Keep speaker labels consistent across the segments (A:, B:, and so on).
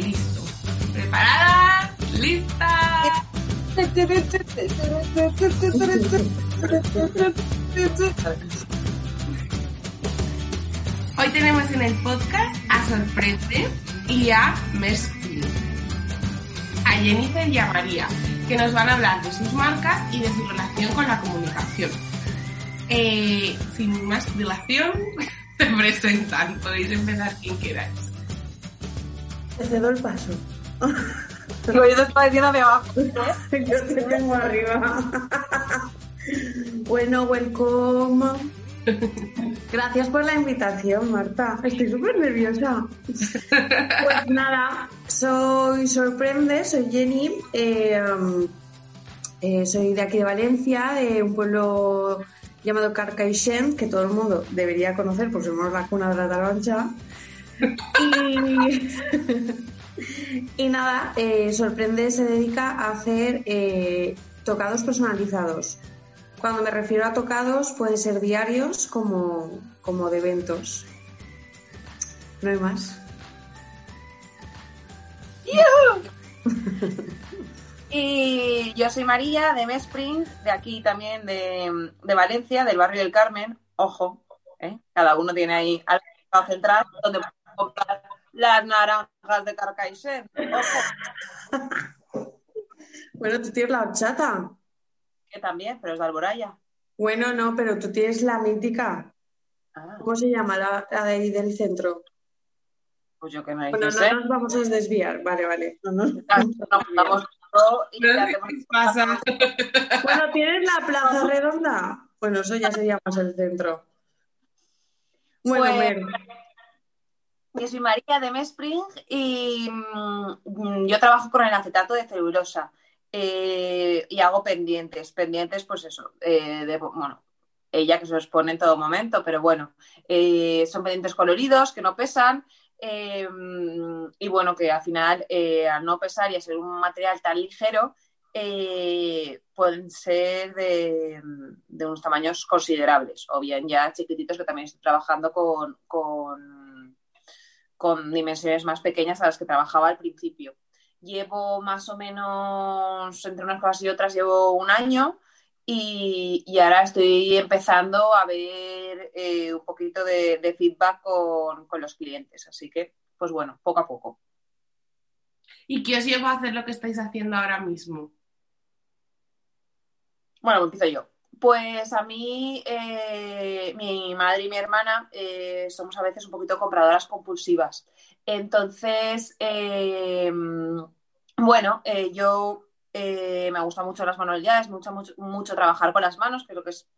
A: Listo. ¿Preparada? ¿Lista? Hoy tenemos en el podcast a Sorprende y a Messi, a Jennifer y a María, que nos van a hablar de sus marcas y de su relación con la comunicación. Eh, sin más dilación, te presentan. Podéis empezar quien queráis.
B: Cedo el paso.
C: Digo, yo te estaba diciendo de abajo.
B: Yo te tengo arriba. bueno, welcome. Gracias por la invitación, Marta. Estoy súper nerviosa. Pues nada, soy Sorprende, soy Jenny. eh, eh, soy de aquí de Valencia, de un pueblo llamado Carcaixent, que todo el mundo debería conocer, porque somos la cuna de la taroncha. Y, y nada, eh, Sorprende se dedica a hacer eh, tocados personalizados. Cuando me refiero a tocados, pueden ser diarios como, como de eventos. No hay más.
C: Y yo soy María de Mespring, de aquí también de, de Valencia, del barrio del Carmen. Ojo, ¿eh? cada uno tiene ahí algo central donde comprar las naranjas de Carcaixent.
B: Bueno, tú tienes la horchata.
C: que también, pero es de Alboraya.
B: Bueno, no, pero tú tienes la mítica.
C: Ah,
B: ¿Cómo se llama la, la de ahí del centro?
C: pues yo que no
B: Bueno,
C: sé.
B: no nos vamos a desviar. Vale, vale. No nos-
C: todo y
A: qué pasa.
B: Bueno, ¿tienes la plaza redonda? Bueno, eso ya sería más el centro. Bueno,
C: Pues-
B: Mer,
C: Yo soy María de Mespring y mm, yo trabajo con el acetato de celulosa eh, y hago pendientes. Pendientes, pues eso, eh, bueno, ella que se los pone en todo momento, pero bueno, eh, son pendientes coloridos que no pesan y bueno, que al final, al no pesar y a ser un material tan ligero, pueden ser de, unos tamaños considerables o bien ya chiquititos que también estoy trabajando con con dimensiones más pequeñas a las que trabajaba al principio. Llevo más o menos, entre unas cosas y otras, llevo un año y, y ahora estoy empezando a ver eh, un poquito de, de feedback con, con los clientes. Así que, pues bueno, poco a poco.
A: ¿Y qué os lleva a hacer lo que estáis haciendo ahora mismo?
C: Bueno, empiezo yo. Pues a mí, eh, mi madre y mi hermana eh, somos a veces un poquito compradoras compulsivas. Entonces, eh, bueno, yo me gustan mucho las manualidades, mucho, mucho, trabajar con las manos, lo que es-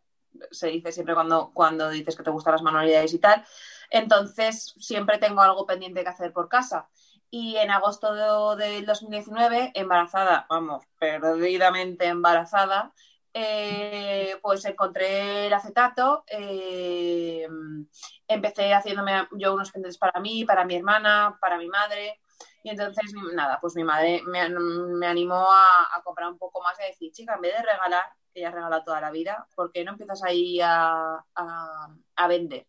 C: se dice siempre cuando, cuando dices que te gustan las manualidades y tal. Entonces, siempre tengo algo pendiente que hacer por casa. Y en agosto de- del 2019, embarazada, vamos, perdidamente embarazada, eh, pues encontré el acetato, eh, empecé haciéndome yo unos pendientes para mí, para mi hermana, para mi madre, y entonces, nada, pues mi madre me, me animó a, comprar un poco más y a decir, chica, en vez de regalar, que ya has regalado toda la vida, ¿por qué no empiezas ahí a, a- vender?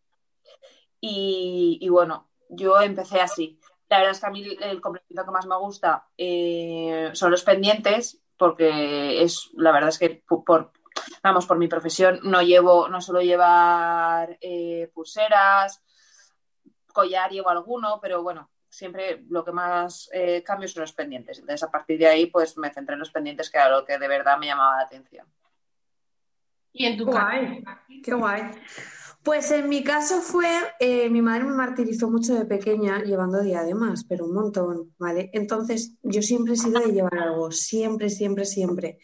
C: Y, y bueno, yo empecé así. La verdad es que a mí el complemento que más me gusta eh, son los pendientes, porque es, la verdad es que por, vamos, por mi profesión no llevo, no suelo llevar eh, pulseras, collar llevo alguno, pero bueno, siempre lo que más eh, cambio son los pendientes. Entonces, a partir de ahí, pues me centré en los pendientes, que era lo que de verdad me llamaba la atención.
A: ¿Y en tu
B: Guay,
A: casa?
B: qué guay. Pues en mi caso fue, eh, mi madre me martirizó mucho de pequeña llevando diademas, pero un montón, ¿vale? Entonces yo siempre he sido de llevar algo, siempre, siempre, siempre.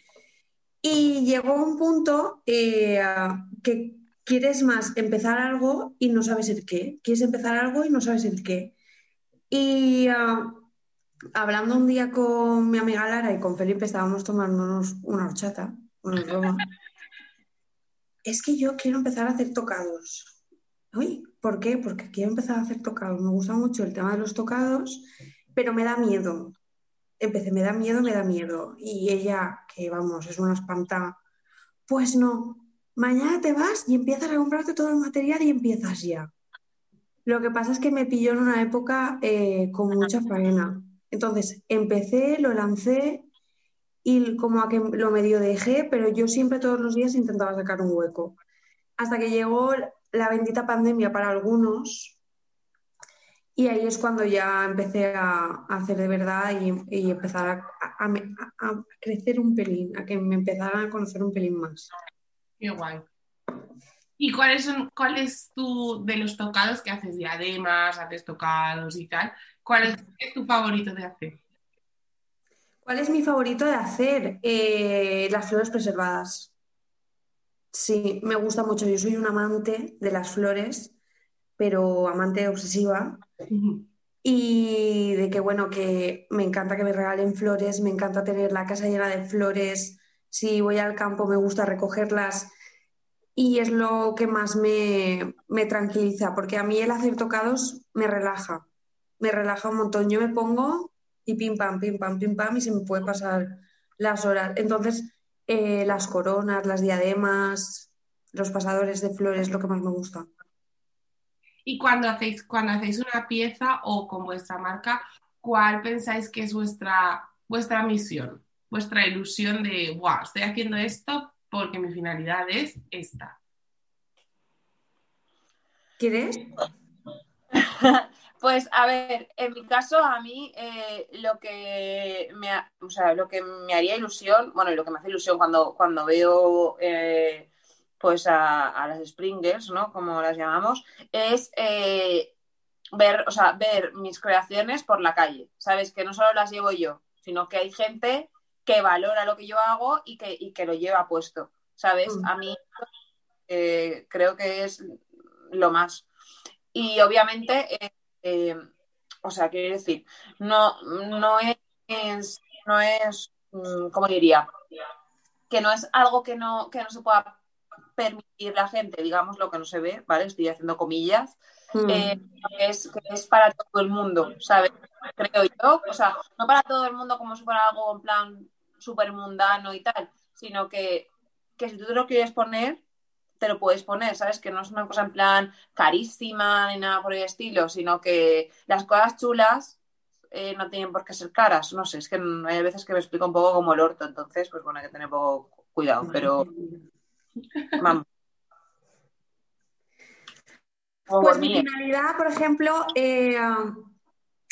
B: Y llegó un punto eh, que quieres más empezar algo y no sabes el qué. Quieres empezar algo y no sabes el qué. Y ah, hablando un día con mi amiga Lara y con Felipe, estábamos tomándonos una horchata, una broma. Es que yo quiero empezar a hacer tocados. Uy, ¿por qué? Porque quiero empezar a hacer tocados. Me gusta mucho el tema de los tocados, pero me da miedo. Empecé, me da miedo, me da miedo. Y ella, que vamos, es una espanta, pues no. Mañana te vas y empiezas a comprarte todo el material y empiezas ya. Lo que pasa es que me pilló en una época eh, con mucha faena. Entonces, empecé, lo lancé y como a que lo medio dejé, pero yo siempre todos los días intentaba sacar un hueco. Hasta que llegó la bendita pandemia para algunos y ahí es cuando ya empecé a, hacer de verdad y, empezar a, crecer un pelín, a que me empezaran a conocer un pelín más.
A: Qué. ¿Y cuáles son, cuál es tu, de los tocados que haces diademas, haces tocados y tal, cuál es, tu favorito de hacer?
B: ¿Cuál es mi favorito de hacer? Eh, las flores preservadas. Sí, me gusta mucho. Yo soy un amante de las flores, pero amante obsesiva. Y de que, bueno, que me encanta que me regalen flores, me encanta tener la casa llena de flores. Si voy al campo me gusta recogerlas. Y es lo que más me, me tranquiliza, porque a mí el hacer tocados me relaja. Me relaja un montón. Yo me pongo y pim pam, pim pam, pim pam, y se me puede pasar las horas. Entonces, eh, las coronas, las diademas, los pasadores de flores, lo que más me gusta.
A: Y cuando hacéis, cuando hacéis una pieza o con vuestra marca, ¿cuál pensáis que es vuestra, vuestra misión, vuestra ilusión de, wow, estoy haciendo esto porque mi finalidad es esta?
B: ¿Quieres?
C: Pues a ver, en mi caso, a mí eh, lo que me o sea, lo que me haría ilusión, bueno, y lo que me hace ilusión cuando, cuando veo eh, pues a, las Springers, ¿no? Como las llamamos, es eh, ver, o sea, ver mis creaciones por la calle, ¿sabes? Que no solo las llevo yo, sino que hay gente que valora lo que yo hago y que, y que lo lleva puesto, ¿sabes? Mm. A mí creo que es lo más. Y obviamente eh, o sea, quiero decir, no, no es, no es, mm, ¿cómo diría? Que no es algo que no, que no se pueda permitir la gente, digamos lo que no se ve, ¿vale? Estoy haciendo comillas, hmm. eh, es, que es para todo el mundo, ¿sabes? Creo yo, o sea, no para todo el mundo como si fuera algo en plan súper mundano y tal, sino que, que si tú te lo quieres poner, te lo puedes poner, ¿sabes? Que no es una cosa en plan carísima ni nada por el estilo, sino que las cosas chulas eh, no tienen por qué ser caras. No sé, es que hay veces que me explico un poco como el orto, entonces, pues bueno, hay que tener poco cuidado, pero vamos.
B: Pues mi finalidad, por ejemplo, eh,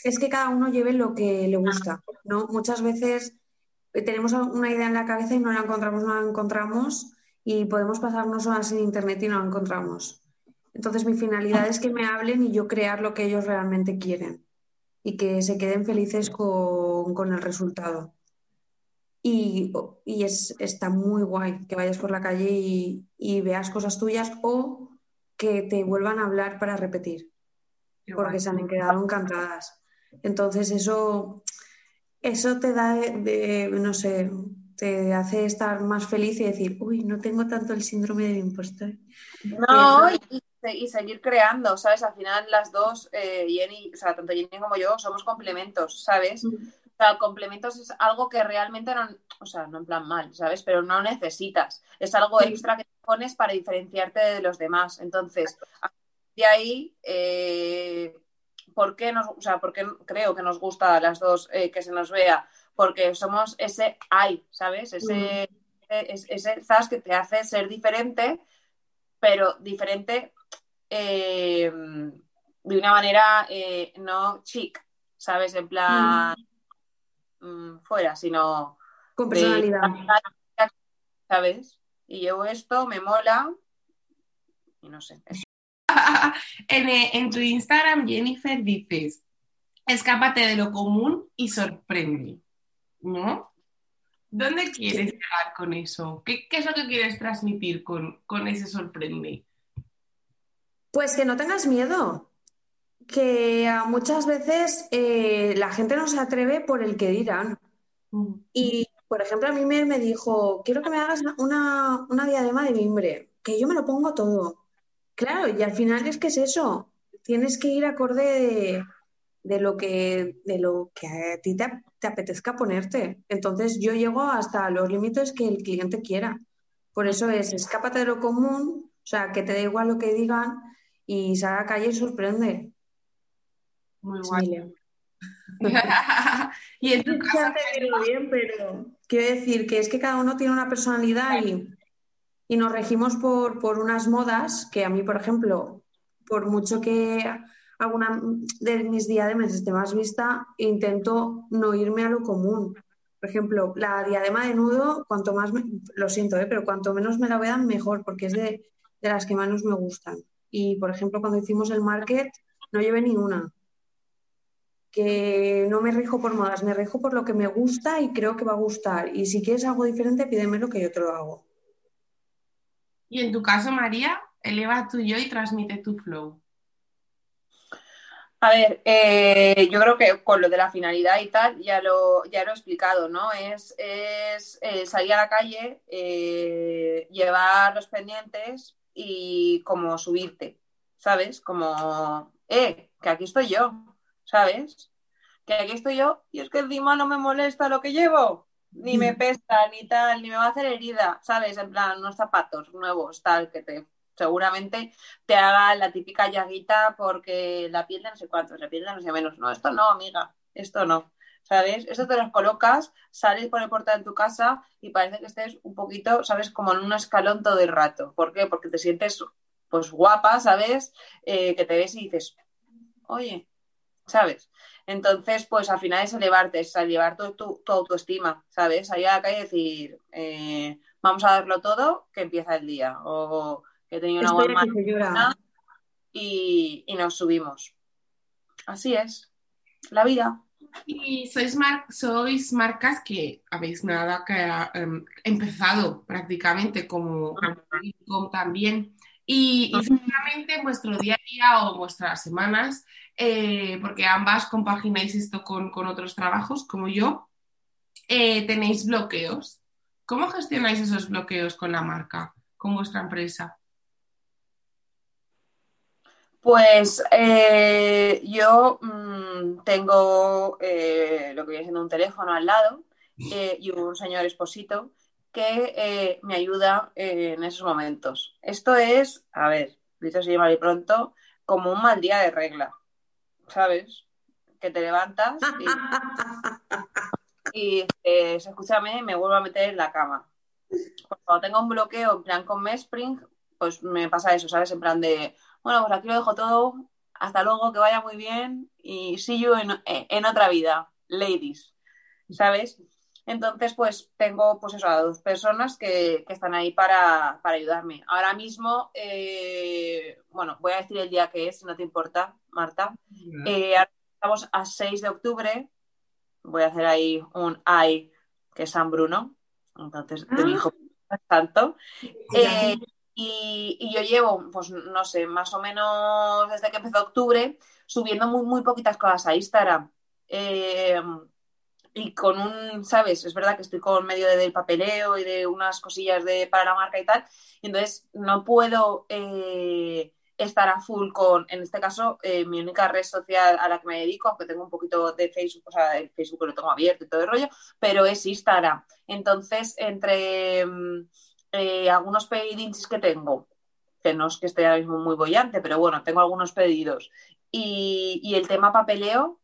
B: es que cada uno lleve lo que le gusta, ¿no? Muchas veces tenemos una idea en la cabeza y no la encontramos, no la encontramos y podemos pasarnos horas en Internet y no lo encontramos. Entonces mi finalidad es que me hablen y yo crear lo que ellos realmente quieren y que se queden felices con, el resultado. Y, es, está muy guay que vayas por la calle y, veas cosas tuyas o que te vuelvan a hablar para repetir, porque se han quedado encantadas. Entonces eso, eso te da de no sé, te hace estar más feliz y decir, uy, no tengo tanto el síndrome del impostor.
C: No, y, seguir creando, ¿sabes? Al final las dos, eh, Jenny, o sea, tanto Jenny como yo, somos complementos, ¿sabes? Mm. O sea, complementos es algo que realmente no, o sea, no en plan mal, ¿sabes? Pero no necesitas. Es algo extra que te pones para diferenciarte de los demás. Entonces, de ahí, eh, ¿por qué nos, o sea, por qué creo que nos gusta a las dos eh, que se nos vea? Porque somos ese hay, ¿sabes? Ese, ese zas que te hace ser diferente, pero diferente eh, de una manera eh, no chic, ¿sabes? En plan mm, fuera, sino...
B: Con personalidad.
C: ¿Sabes? Y llevo esto, me mola y no sé.
A: en, en tu Instagram, Jennifer, dices, escápate de lo común y sorprende. ¿No? ¿Dónde quieres llegar con eso? ¿Qué, es lo que quieres transmitir con, ese sorprende?
B: Pues que no tengas miedo, que muchas veces eh, la gente no se atreve por el que dirán. Mm. Y, por ejemplo, a mí me, me dijo, quiero que me hagas una, una, diadema de mimbre, que yo me lo pongo todo. Claro, y al final es que es eso, tienes que ir acorde de, de lo que, de lo que a ti te, apetezca ponerte. Entonces yo llego hasta los límites que el cliente quiera. Por eso es, escápate de lo común, o sea, que te da igual lo que digan y sal a la calle y sorprende.
A: Muy guay. y en tu caso,
B: bien, pero quiero decir que es que cada uno tiene una personalidad y, y nos regimos por, por unas modas que a mí, por ejemplo, por mucho que alguna de mis diademas esté más vista, intento no irme a lo común. Por ejemplo, la diadema de nudo, cuanto más, lo siento, ¿eh? pero cuanto menos me la vean, mejor, porque es de, de las que menos me gustan. Y, por ejemplo, cuando hicimos el market, no llevé ni una. Que no me rijo por modas, me rijo por lo que me gusta y creo que va a gustar. Y si quieres algo diferente, pídemelo que yo te lo hago.
A: Y en tu caso, María, eleva tu yo y transmite tu flow.
C: A ver, eh, yo creo que con lo de la finalidad y tal ya lo, ya lo he explicado, ¿no? Es, es eh, salir a la calle, eh, llevar los pendientes y como subirte, ¿sabes? Como, eh, que aquí estoy yo, ¿sabes? Que aquí estoy yo y es que encima no me molesta lo que llevo, ni me pesa, ni tal, ni me va a hacer herida, ¿sabes? En plan, unos zapatos nuevos, tal, que te seguramente te haga la típica llaguita porque la piel no sé cuántos, la piel no sé menos. No, esto no, amiga, esto no. ¿Sabes? Esto te los colocas, sales por el portal de tu casa y parece que estés un poquito, ¿sabes? Como en un escalón todo el rato. ¿Por qué? Porque te sientes, pues, guapa, ¿sabes? Eh, que te ves y dices, oye, ¿sabes? Entonces, pues al final es elevarte, es elevar tu, tu, autoestima, ¿sabes? Allá acá y decir, eh, vamos a darlo todo, que empieza el día. O he tenido una buena mañana y, y, nos subimos. Así es, la vida.
A: Y sois, mar sois marcas que habéis nada que ha um, empezado prácticamente como, como también. Y, y seguramente en vuestro día a día o vuestras semanas, eh, porque ambas compagináis esto con, con, otros trabajos, como yo, eh, tenéis bloqueos. ¿Cómo gestionáis esos bloqueos con la marca, con vuestra empresa?
C: Pues eh, yo mmm, tengo eh, lo que viene siendo un teléfono al lado eh, y un señor esposito que me ayuda en esos momentos. Esto es, a ver, dicho así mal y pronto, como un mal día de regla, ¿sabes? Que te levantas y, y escúchame, me vuelvo a meter en la cama. Cuando tengo un bloqueo en plan con Mespring, pues me pasa eso, ¿sabes? En plan de bueno, pues aquí lo dejo todo. Hasta luego, que vaya muy bien y see you en, en otra vida, ladies. ¿Sabes? Entonces, pues tengo pues eso, a dos personas que, que están ahí para, para, ayudarme. Ahora mismo, eh, bueno, voy a decir el día que es, si no te importa, Marta. Eh, estamos a 6 de octubre. Voy a hacer ahí un ay, que es San Bruno. Entonces, de mi hijo tanto. Eh, y, yo llevo, pues no sé, más o menos desde que empezó octubre, subiendo muy, muy poquitas cosas a Instagram. Eh, y con un, ¿sabes? Es verdad que estoy con medio de, del papeleo y de unas cosillas de, para la marca y tal. Y entonces no puedo eh, estar a full con, en este caso, eh, mi única red social a la que me dedico, aunque tengo un poquito de Facebook, o sea, el Facebook lo tengo abierto y todo el rollo, pero es Instagram. Entonces, entre eh, algunos pedidos que tengo, que no es que esté ahora mismo muy bollante, pero bueno, tengo algunos pedidos. Y, y el tema papeleo,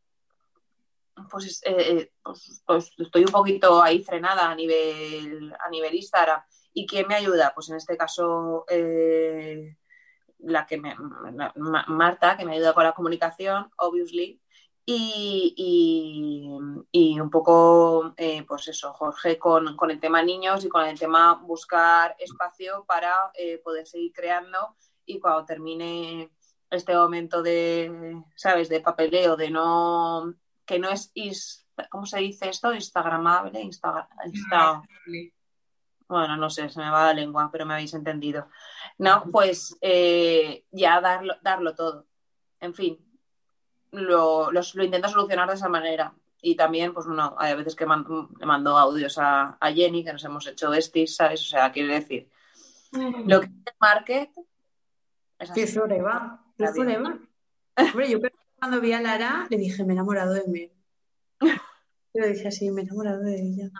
C: pues, eh, pues, pues, estoy un poquito ahí frenada a nivel, a nivel Instagram. ¿Y quién me ayuda? Pues en este caso, eh, la que me, Marta, que me ayuda con la comunicación, obviously, y, y, y, un poco, eh, pues eso, Jorge, con, con, el tema niños y con el tema buscar espacio para eh, poder seguir creando y cuando termine este momento de, ¿sabes?, de papeleo, de no, que no es, is, ¿cómo se dice esto? Instagramable, Insta, Insta, bueno, no sé, se me va la lengua, pero me habéis entendido. No, pues eh, ya darlo, darlo todo. En fin, lo, los, lo intento solucionar de esa manera. Y también, pues bueno, hay veces que mando, le mando audios a, a, Jenny, que nos hemos hecho besties, ¿sabes? O sea, quiere decir, mm. lo que es el market
B: es así. Que va. Hombre, yo cuando vi a Lara, le dije, me he enamorado de mí. Yo dije así, me he enamorado de ella.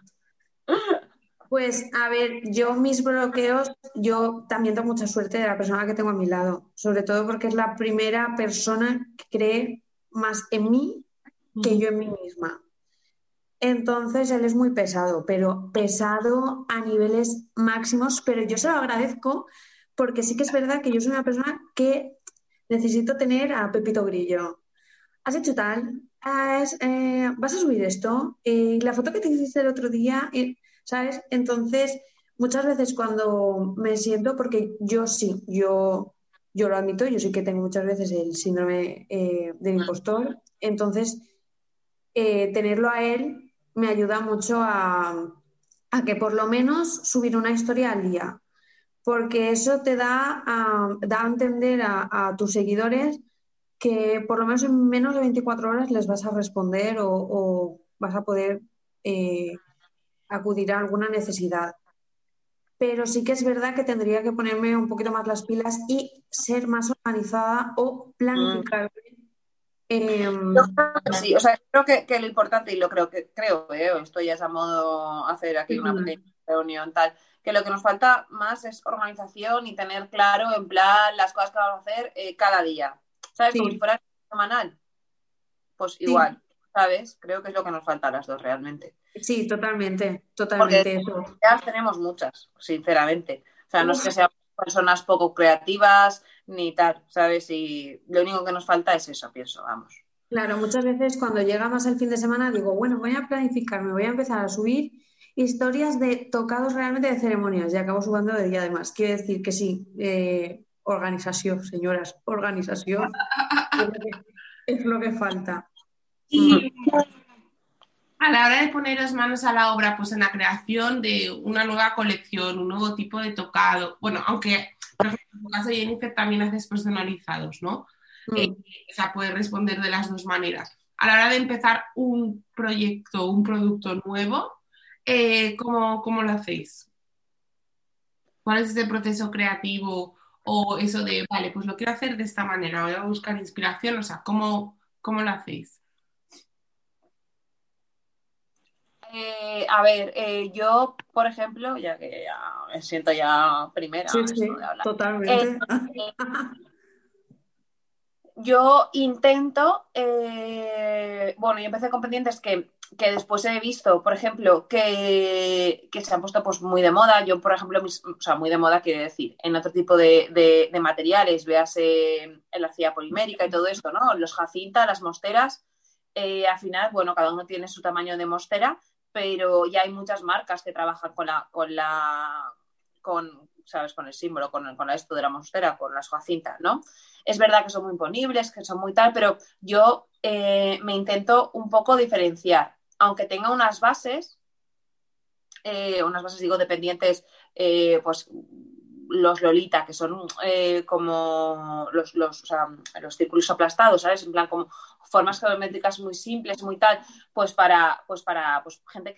B: Pues a ver, yo mis bloqueos, yo también tengo mucha suerte de la persona que tengo a mi lado, sobre todo porque es la primera persona que cree más en mí que yo en mí misma. Entonces él es muy pesado, pero pesado a niveles máximos, pero yo se lo agradezco porque sí que es verdad que yo soy una persona que necesito tener a Pepito Grillo. ¿Has hecho tal? Eh, ¿Vas a subir esto? y la foto que te hiciste el otro día, ¿sabes? Entonces, muchas veces cuando me siento, porque yo sí, yo, yo lo admito, yo sí que tengo muchas veces el síndrome eh, del impostor, entonces eh, tenerlo a él me ayuda mucho a, que por lo menos subir una historia al día, porque eso te da a, da entender a, tus seguidores que por lo menos en menos de 24 horas les vas a responder o, vas a poder eh, acudir a alguna necesidad. Pero sí que es verdad que tendría que ponerme un poquito más las pilas y ser más organizada o planificar
C: Em, sí, o sea, creo que, lo importante, y lo creo que creo, eh, esto ya es a modo hacer aquí una reunión tal, que lo que nos falta más es organización y tener claro en plan las cosas que vamos a hacer eh, cada día. ¿Sabes? Como si fuera semanal. Pues igual, ¿sabes? Creo que es lo que nos falta a las dos realmente.
B: Sí, totalmente, totalmente.
C: Porque ya tenemos muchas, sinceramente. O sea, no es que seamos personas poco creativas, ni tal, ¿sabes? Y lo único que nos falta es eso, pienso, vamos.
B: Claro, muchas veces cuando llega más el fin de semana digo, bueno, voy a planificar, me voy a empezar a subir historias de tocados realmente de ceremonias y acabo subiendo de día además. Quiere decir que sí, eh, organización, señoras, organización es lo que falta.
A: Y a la hora de poneros manos a la obra, pues en la creación de una nueva colección, un nuevo tipo de tocado, bueno, aunque por ejemplo, en tu caso, Jennifer, también haces personalizados, ¿no? Mm. Eh, o sea, puedes responder de las dos maneras. A la hora de empezar un proyecto, un producto nuevo, eh, ¿cómo, lo hacéis? ¿Cuál es ese proceso creativo o eso de, vale, pues lo quiero hacer de esta manera, voy a buscar inspiración? O sea, ¿cómo, cómo lo hacéis?
C: Eh, a ver, eh, yo, por ejemplo, ya que ya me siento ya primera.
B: Sí, sí, totalmente.
C: Eh, yo intento, bueno, yo empecé con pendientes que, después he visto, por ejemplo, que, se han puesto pues muy de moda. Yo, por ejemplo, o sea, muy de moda quiere decir, en otro tipo de, materiales, veas la arcilla polimérica y todo esto, ¿no? Los jacinta, las mosteras. al final, bueno, cada uno tiene su tamaño de mostera, pero ya hay muchas marcas que trabajan con la, con la, con, ¿sabes? Con el símbolo, con, con esto de la monstera, con las jacintas, ¿no? Es verdad que son muy imponibles, que son muy tal, pero yo eh, me intento un poco diferenciar, aunque tenga unas bases, eh, unas bases, digo, dependientes, eh, pues los Lolita, que son como los, los, los círculos aplastados, ¿sabes? En plan, como formas geométricas muy simples, muy tal, pues para, pues para pues gente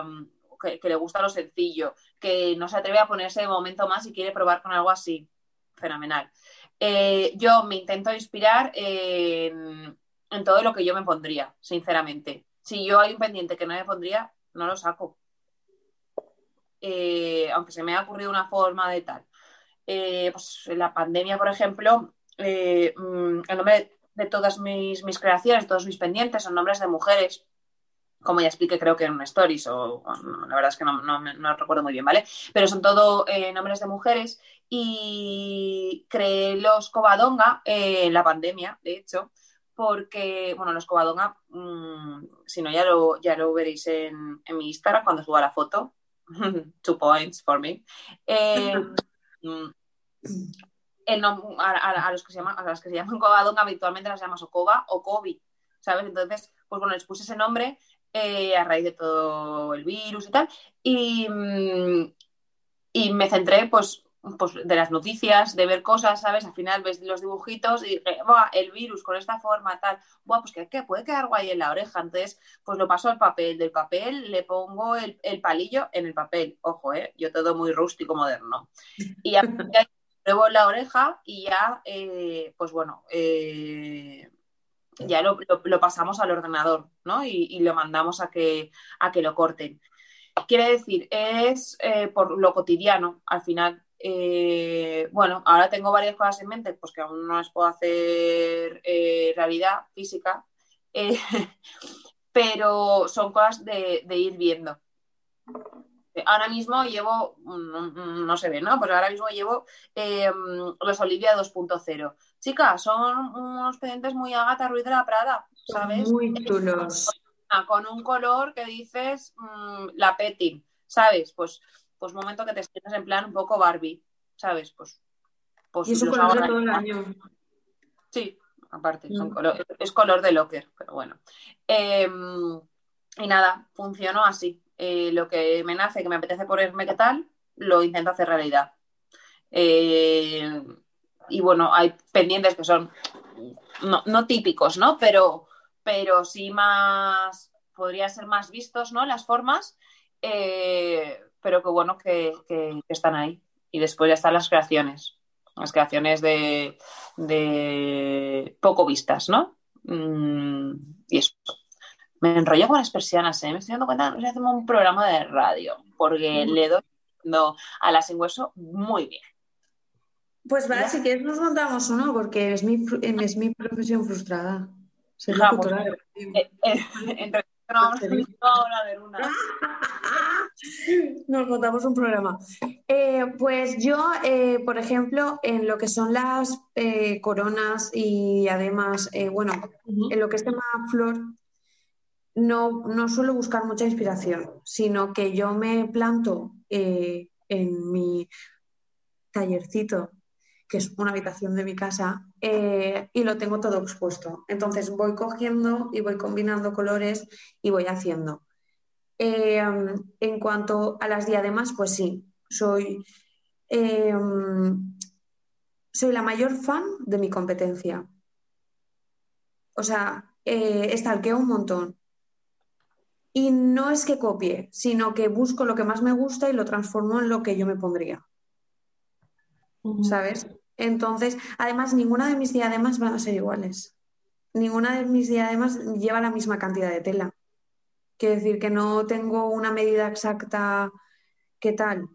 C: um, que, que, le gusta lo sencillo, que no se atreve a ponerse de momento más y quiere probar con algo así. Fenomenal. Eh, yo me intento inspirar en, todo lo que yo me pondría, sinceramente. Si yo hay un pendiente que no me pondría, no lo saco. Eh, aunque se me ha ocurrido una forma de tal. Eh, pues en la pandemia, por ejemplo, mm, el nombre de todas mis, mis creaciones, todos mis pendientes son nombres de mujeres, como ya expliqué creo que en un stories, o, la verdad es que no, no, recuerdo muy bien, ¿vale? Pero son todo eh, nombres de mujeres y creé los Covadonga eh, en la pandemia, de hecho, porque, bueno, los Covadonga, mm, si no ya lo, ya lo veréis en, mi Instagram cuando suba la foto, two points for me. Eh, mm, a, los que se llaman, a las que se llaman Covadonga habitualmente las llamas Okova o Kobi, ¿sabes? Entonces, pues bueno, les puse ese nombre eh, a raíz de todo el virus y tal, y, mm, y me centré, pues, pues, de las noticias, de ver cosas, ¿sabes? Al final ves los dibujitos y dije, el virus con esta forma, tal, Buah, pues que, puede quedar guay en la oreja. Entonces, pues lo paso al papel. Del papel le pongo el, palillo en el papel. Ojo, ¿eh? Yo todo muy rústico moderno. Y ya pruebo la oreja y ya, eh, pues bueno, eh, ya lo, pasamos al ordenador, ¿no? Y, lo mandamos a que, a que lo corten. Quiere decir, es eh, por lo cotidiano, al final. Bueno, ahora tengo varias cosas en mente, pues que aún no las puedo hacer realidad física, Eh, pero son cosas de, ir viendo. Ahora mismo llevo, mm, no, se ve, ¿no? Pues ahora mismo llevo em, los Olivia 2.0. Chicas, son unos pendientes muy Agata Ruiz de la Prada, ¿sabes?
B: Muy chulos.
C: Con un color que dices mm, la petting, ¿sabes? Pues, pues momento que te sientas en plan un poco Barbie, ¿sabes? Pues,
B: pues y eso color todo el año.
C: Sí, aparte, mm. es color de locker, pero bueno. Em, y nada, funcionó así. Eh, lo que me nace, que me apetece ponerme qué tal, lo intento hacer realidad. Eh, y bueno, hay pendientes que son no, típicos, ¿no? Pero, pero sí más, podría ser más vistos, ¿no? Las formas, eh, pero que bueno que, están ahí. Y después ya están las creaciones, las creaciones de, de poco vistas, ¿no? Mm, y eso. Me enrollo con las persianas, ¿eh? Me estoy dando cuenta que hacemos un programa de radio, porque le doy a las en hueso muy bien.
B: Pues vale, si quieres nos montamos uno, porque es mi, es mi profesión frustrada.
C: Ser ah, eh, eh, entre no vamos a ver una.
B: Nos montamos un programa. Eh, pues yo, eh, por ejemplo, en lo que son las eh, coronas y además, bueno, en lo que es tema flor, no, no suelo buscar mucha inspiración, sino que yo me planto en mi tallercito, que es una habitación de mi casa, y lo tengo todo expuesto. Entonces voy cogiendo y voy combinando colores y voy haciendo. Em, en cuanto a las diademas, pues sí, soy, em, soy la mayor fan de mi competencia. O sea, eh, estalqueo un montón. Y no es que copie, sino que busco lo que más me gusta y lo transformo en lo que yo me pondría. ¿Sabes? Entonces, además, ninguna de mis diademas van a ser iguales. Ninguna de mis diademas lleva la misma cantidad de tela. Quiere decir que no tengo una medida exacta qué tal.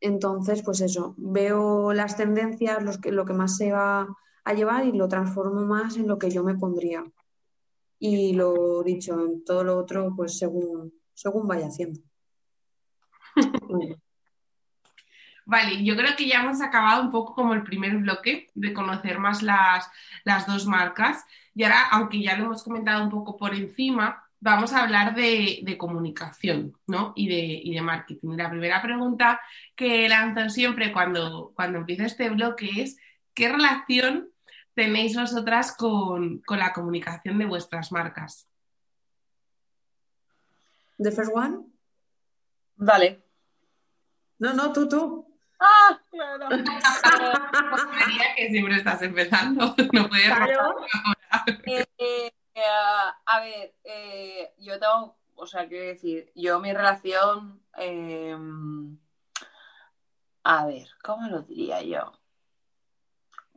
B: Entonces, pues eso, veo las tendencias, los que, lo que más se va a llevar y lo transformo más en lo que yo me pondría. Y lo dicho, en todo lo otro, pues según, según vaya haciendo.
A: Vale, yo creo que ya hemos acabado un poco como el primer bloque de conocer más las, las dos marcas. Y ahora, aunque ya lo hemos comentado un poco por encima, vamos a hablar de, comunicación ¿no? y, de, de, marketing. La primera pregunta que lanzo siempre cuando, cuando empiezo este bloque es, ¿qué relación tenéis vosotras con, la comunicación de vuestras marcas?
B: ¿The first one?
C: Dale.
B: No, no, tú, tú.
C: Ah, claro.
A: que siempre estás empezando. No puedes claro.
C: Eh, eh, a ver, eh, yo tengo, o sea, quiero decir, yo mi relación, em, a ver, ¿cómo lo diría yo?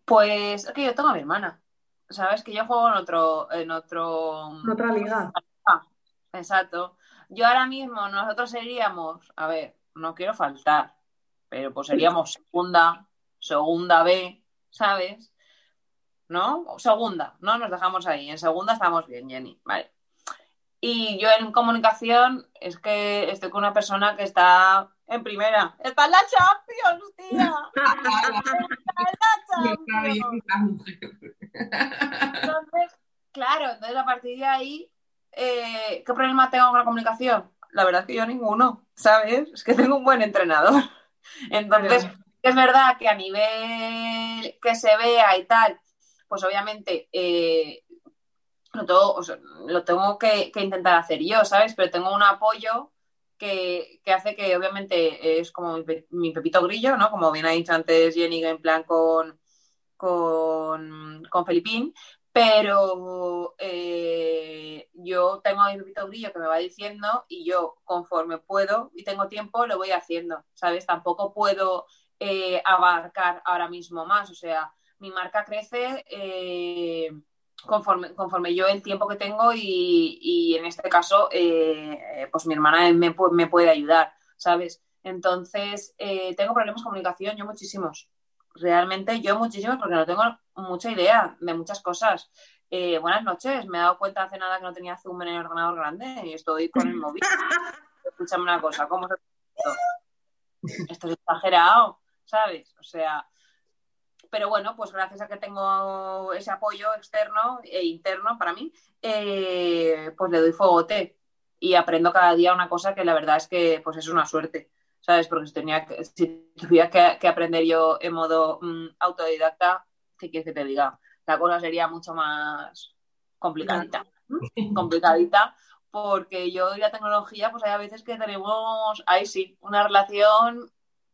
C: Pues es que yo tengo a mi hermana, ¿sabes? Que yo juego en otro, en otro...
B: En otra liga.
C: Ah, exacto. Yo ahora mismo, nosotros seríamos, a ver, no quiero faltar, pero pues seríamos segunda, segunda B, ¿sabes? ¿no? Segunda, ¿no? Nos dejamos ahí. En segunda estamos bien, Jenny. Vale. Y yo en comunicación es que estoy con una persona que está en primera. ¡Está en la Champions, tía! ¡Está en la Champions! Entonces, claro, entonces a partir de ahí, eh, ¿qué problema tengo con la comunicación? La verdad es que yo ninguno, ¿sabes? Es que tengo un buen entrenador. Entonces, es verdad que a nivel que se vea y tal, pues obviamente eh, lo tengo, que, intentar hacer yo, ¿sabes? Pero tengo un apoyo que, hace que obviamente es como mi, pepito grillo, ¿no? Como bien ha dicho antes Jenny, en plan con, con, con Felipín, pero eh, yo tengo mi pepito grillo que me va diciendo y yo conforme puedo y tengo tiempo lo voy haciendo, ¿sabes? Tampoco puedo eh, abarcar ahora mismo más, o sea, mi marca crece eh, conforme, conforme yo el tiempo que tengo y, en este caso, eh, pues mi hermana me, me, puede ayudar, ¿sabes? Entonces, eh, tengo problemas de comunicación, yo muchísimos. Realmente yo muchísimos porque no tengo mucha idea de muchas cosas. eh, buenas noches, me he dado cuenta hace nada que no tenía Zoom en el ordenador grande y estoy con el móvil. Escúchame una cosa, ¿cómo se esto? Esto es exagerado, ¿sabes? O sea, pero bueno, pues gracias a que tengo ese apoyo externo e interno para mí, eh, pues le doy fuegote y aprendo cada día una cosa que la verdad es que pues es una suerte, ¿sabes? Porque si, tenía que, si tuviera que, aprender yo en modo mm, autodidacta, ¿qué quieres que te diga? La cosa sería mucho más complicadita, complicadita, porque yo y la tecnología, pues hay a veces que tenemos, ahí sí, una relación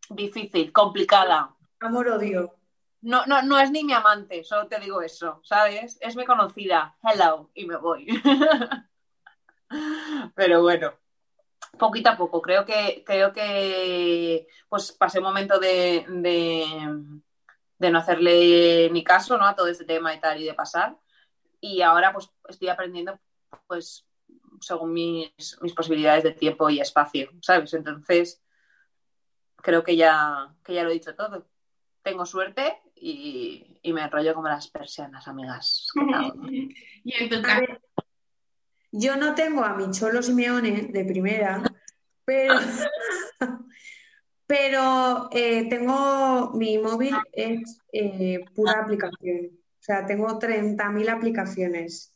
C: difícil, complicada.
B: Amor-odio.
C: No, no, no es ni mi amante, solo te digo eso, ¿sabes? Es mi conocida. Hello, y me voy. Pero bueno, poquito a poco. Creo que, creo que pues pasé un momento de, de, no hacerle ni caso ¿no? a todo este tema y tal, y de pasar. Y ahora pues estoy aprendiendo pues según mis, mis posibilidades de tiempo y espacio, ¿sabes? Entonces, creo que ya, que ya lo he dicho todo. Tengo suerte y, me enrollo como las persianas, amigas.
A: y en tu caso...
B: Yo no tengo a mi Cholo Simeone de primera, pero, pero eh, tengo mi móvil es eh, pura aplicación. O sea, tengo 30.000 aplicaciones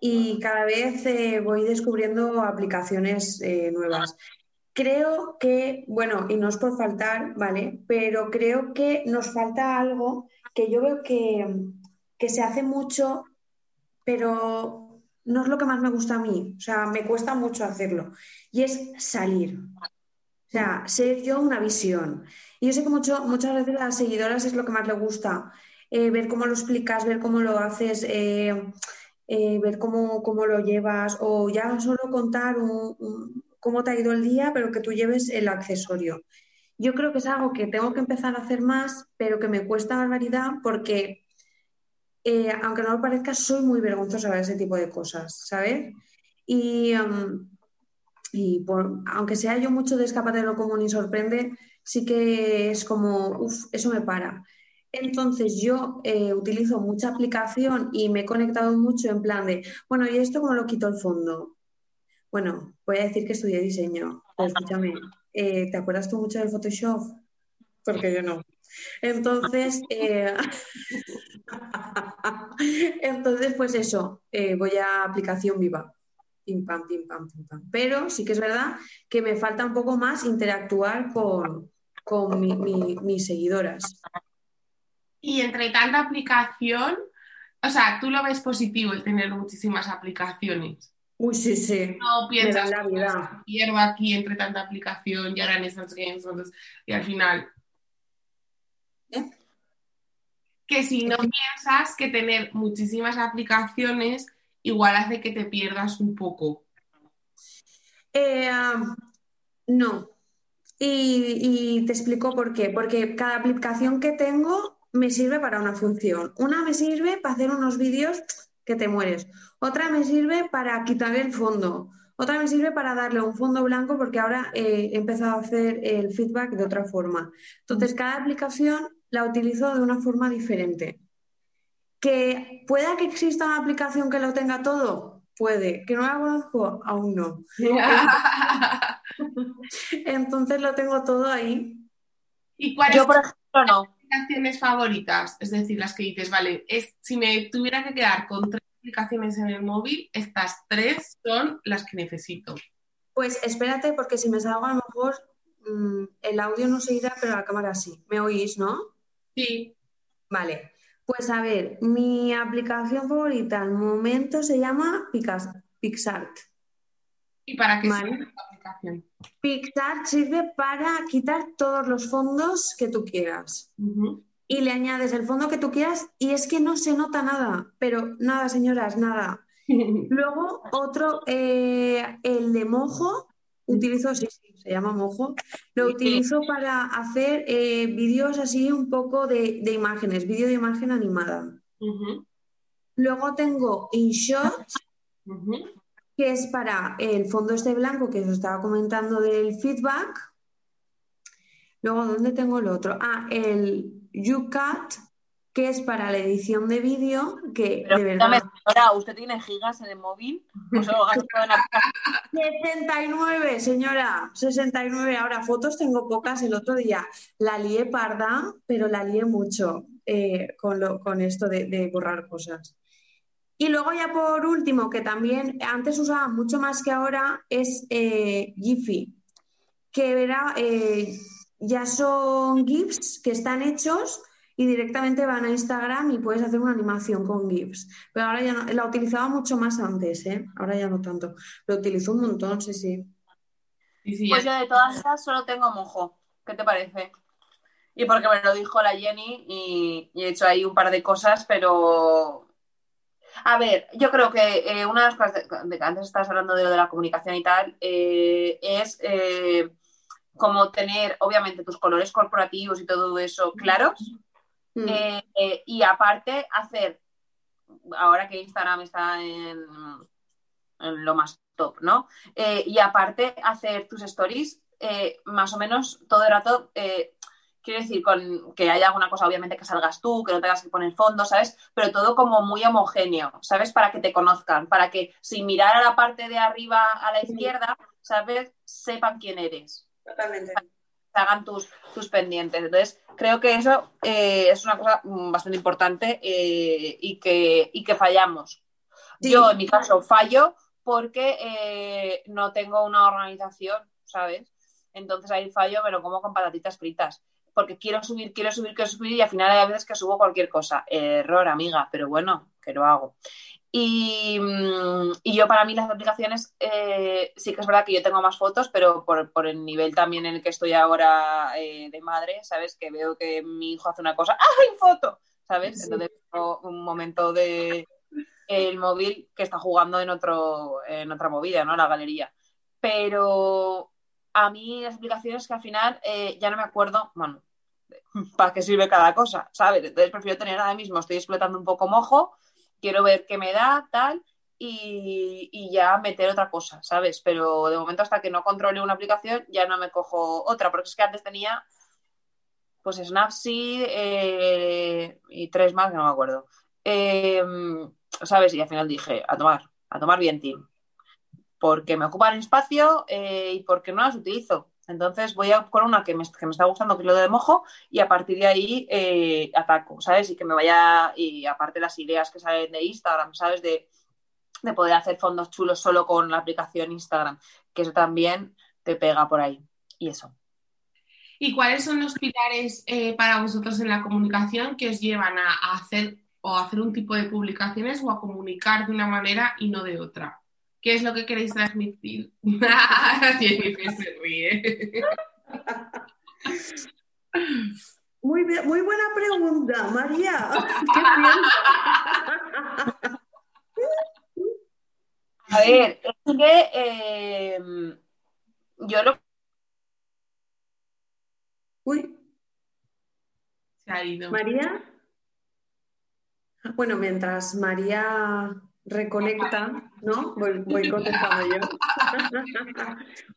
B: y cada vez eh, voy descubriendo aplicaciones nuevas. Creo que, bueno, y no es por faltar, ¿vale? Pero creo que nos falta algo que yo veo que, que se hace mucho, pero no es lo que más me gusta a mí, o sea, me cuesta mucho hacerlo, y es salir. O sea, ser yo una visión. Y yo sé que mucho, muchas veces a las seguidoras es lo que más le gusta, eh, ver cómo lo explicas, ver cómo lo haces, eh, eh, ver cómo, lo llevas, o ya solo contar cómo te ha ido el día, pero que tú lleves el accesorio. Yo creo que es algo que tengo que empezar a hacer más, pero que me cuesta barbaridad porque eh, aunque no lo parezca, soy muy vergonzosa de ese tipo de cosas, ¿sabes? Y, aunque sea yo mucho de escapar de lo común y sorprende, sí que es como, uff, eso me para. Entonces yo eh, utilizo mucha aplicación y me he conectado mucho en plan de, bueno, ¿y esto cómo lo quito el fondo? Bueno, voy a decir que estudié diseño, pero escúchame, eh, ¿te acuerdas tú mucho del Photoshop? Porque yo no. Entonces, eh, entonces pues eso, eh, voy a aplicación viva. Pim, pam, pim, pam, pim, pam. Pero sí que es verdad que me falta un poco más interactuar con, mis seguidoras.
A: Y entre tanta aplicación, o sea, tú lo ves positivo el tener muchísimas aplicaciones.
B: Uy, sí, sí.
A: No piensas, la vida. pierdo aquí entre tanta aplicación y ahora en estos games y al final que si no piensas que tener muchísimas aplicaciones igual hace que te pierdas un poco.
B: Eh, no. Y, te explico por qué. Porque cada aplicación que tengo me sirve para una función. Una me sirve para hacer unos vídeos que te mueres. Otra me sirve para quitar el fondo. Otra me sirve para darle un fondo blanco porque ahora he empezado a hacer el feedback de otra forma. Entonces, cada aplicación la utilizo de una forma diferente. ¿Que pueda que exista una aplicación que lo tenga todo? Puede. ¿Que no la conozco? Aún no. Entonces lo tengo todo ahí.
A: ¿Y cuáles son ejemplo, aplicaciones favoritas? Es decir, las que dices, vale, es, si me tuviera que quedar con tres aplicaciones en el móvil, estas tres son las que necesito.
B: Pues espérate, porque si me salgo a lo mejor mm, el audio no se irá, pero la cámara sí. ¿Me oís, no?
A: Sí.
B: Vale. Pues a ver, mi aplicación favorita al momento se llama PixArt.
A: ¿Y para qué sirve la aplicación?
B: PixArt sirve para quitar todos los fondos que tú quieras. Y le añades el fondo que tú quieras y es que no se nota nada, pero nada, señoras, nada. Luego otro, eh, el de mojo, utilizo, sí, sí, se llama mojo, lo utilizo para hacer eh, vídeos así un poco de, imágenes, vídeo de imagen animada. Luego tengo InShot, que es para el fondo este blanco que os estaba comentando del feedback. Luego, ¿dónde tengo el otro? Ah, el UCAT, que es para la edición de vídeo, que
C: Pero
B: de verdad...
C: señora, ¿usted tiene gigas en el móvil? ¿O se lo gasta en la
B: 69, señora, 69. Ahora, fotos tengo pocas. El otro día la lié parda, pero la lié mucho eh, con, lo- con esto de, de borrar cosas. Y luego ya por último, que también antes usaba mucho más que ahora, es eh, Giphy, que era, eh, ya son GIFs que están hechos y directamente van a Instagram y puedes hacer una animación con GIFs. Pero ahora ya no, la utilizaba mucho más antes, ¿eh? Ahora ya no tanto. Lo utilizo un montón, sí, sí.
A: Sí, sí,
C: Pues yo de todas esas solo tengo mojo. ¿Qué te parece? Y porque me lo dijo la Jenny y, y he hecho ahí un par de cosas, pero... A ver, yo creo que eh, una de las cosas de, de que antes estabas hablando de lo de la comunicación y tal, eh, es eh, como tener, obviamente, tus colores corporativos y todo eso claros.
B: Mm.
C: Eh, eh, y aparte, hacer, ahora que Instagram está en, en lo más top, ¿no? Eh, y aparte, hacer tus stories más o menos todo el rato, quiero decir, con que haya alguna cosa, obviamente, que salgas tú, que no tengas que poner fondo, ¿sabes? Pero todo como muy homogéneo, ¿sabes? Para que te conozcan, para que sin mirar a la parte de arriba a la izquierda, ¿sabes? Sepan quién eres
B: Totalmente.
C: Hagan tus, tus pendientes. Entonces, creo que eso eh, es una cosa mm, bastante importante eh, y, que, y que fallamos.
B: Sí.
C: Yo, en mi caso, fallo porque eh, no tengo una organización, ¿sabes? Entonces ahí fallo, pero como con patatitas fritas. Porque quiero subir, quiero subir, quiero subir y al final hay veces que subo cualquier cosa. Error, amiga, pero bueno, que lo hago. Y, mm, y yo para mí las aplicaciones eh, sí que es verdad que yo tengo más fotos, pero por, por el nivel también en el que estoy ahora eh, de madre, ¿sabes? Que veo que mi hijo hace una cosa, ¡ah, hay foto! ¿Sabes?
B: Sí.
C: Entonces tengo un momento de el móvil que está jugando en otro en otra movida, ¿no? La galería. Pero a mí las aplicaciones que al final eh, ya no me acuerdo, bueno, para qué sirve cada cosa, ¿sabes? Entonces prefiero tener ahora mismo, estoy explotando un poco mojo, quiero ver qué me da, tal, y, y ya meter otra cosa, ¿sabes? Pero de momento hasta que no controle una aplicación ya no me cojo otra, porque es que antes tenía pues Snapseed eh, y tres más que no me acuerdo. Eh, ¿Sabes? Y al final dije, a tomar, a tomar bien, team. Porque me ocupan espacio eh, y porque no las utilizo. Entonces voy a con una que me, está gustando, que es lo de mojo, y a partir de ahí eh, ataco, ¿sabes? Y que me vaya, y aparte las ideas que salen de Instagram, ¿sabes? De, de poder hacer fondos chulos solo con la aplicación Instagram, que eso también te pega por ahí. Y eso.
A: ¿Y cuáles son los pilares eh, para vosotros en la comunicación que os llevan a hacer o a hacer un tipo de publicaciones o a comunicar de una manera y no de otra? ¿Qué es lo que queréis transmitir? Jennifer se ríe.
B: Muy, bien- muy buena pregunta, María.
C: A ver, es que eh, yo lo
B: Uy,
A: Se ha ido.
B: María. Bueno, mientras María reconecta, ¿no? Voy, voy contestando yo.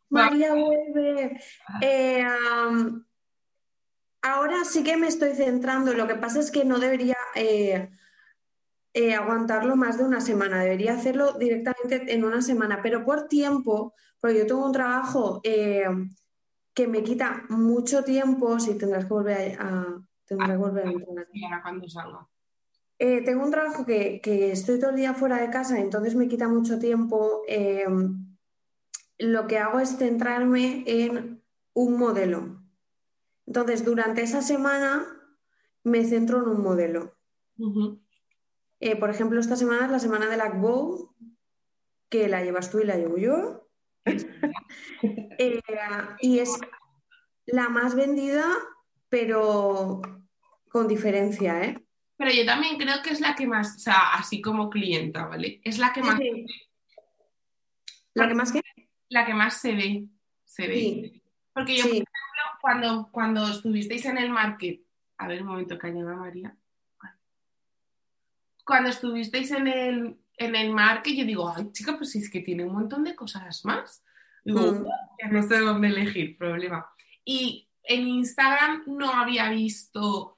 B: María vuelve. Eh, am, ahora sí que me estoy centrando. Lo que pasa es que no debería eh, eh, aguantarlo más de una semana. Debería hacerlo directamente en una semana, pero por tiempo, porque yo tengo un trabajo eh, que me quita mucho tiempo. Si tendrás que volver a, a- tendrás que volver a
A: cuando salga.
B: Eh, tengo un trabajo que, que estoy todo el día fuera de casa, entonces me quita mucho tiempo. Eh, lo que hago es centrarme en un modelo. Entonces, durante esa semana me centro en un modelo. Eh, por ejemplo, esta semana es la semana de la Bow, que la llevas tú y la llevo yo. Eh, y es la más vendida, pero con diferencia, ¿eh?
A: Pero yo también creo que es la que más, o sea, así como clienta, ¿vale? Es la que más,
B: Sí. ¿La que más que?
A: la que más se ve, se ve.
B: Sí,
A: Porque yo, por ejemplo, cuando, cuando estuvisteis en el market, a ver un momento, callada María. Cuando estuvisteis en el, en el market, yo digo, ay, chica, pues es que tiene un montón de cosas más. Digo,
B: Mm.
A: "Ya no sé dónde elegir, problema. Y en Instagram no había visto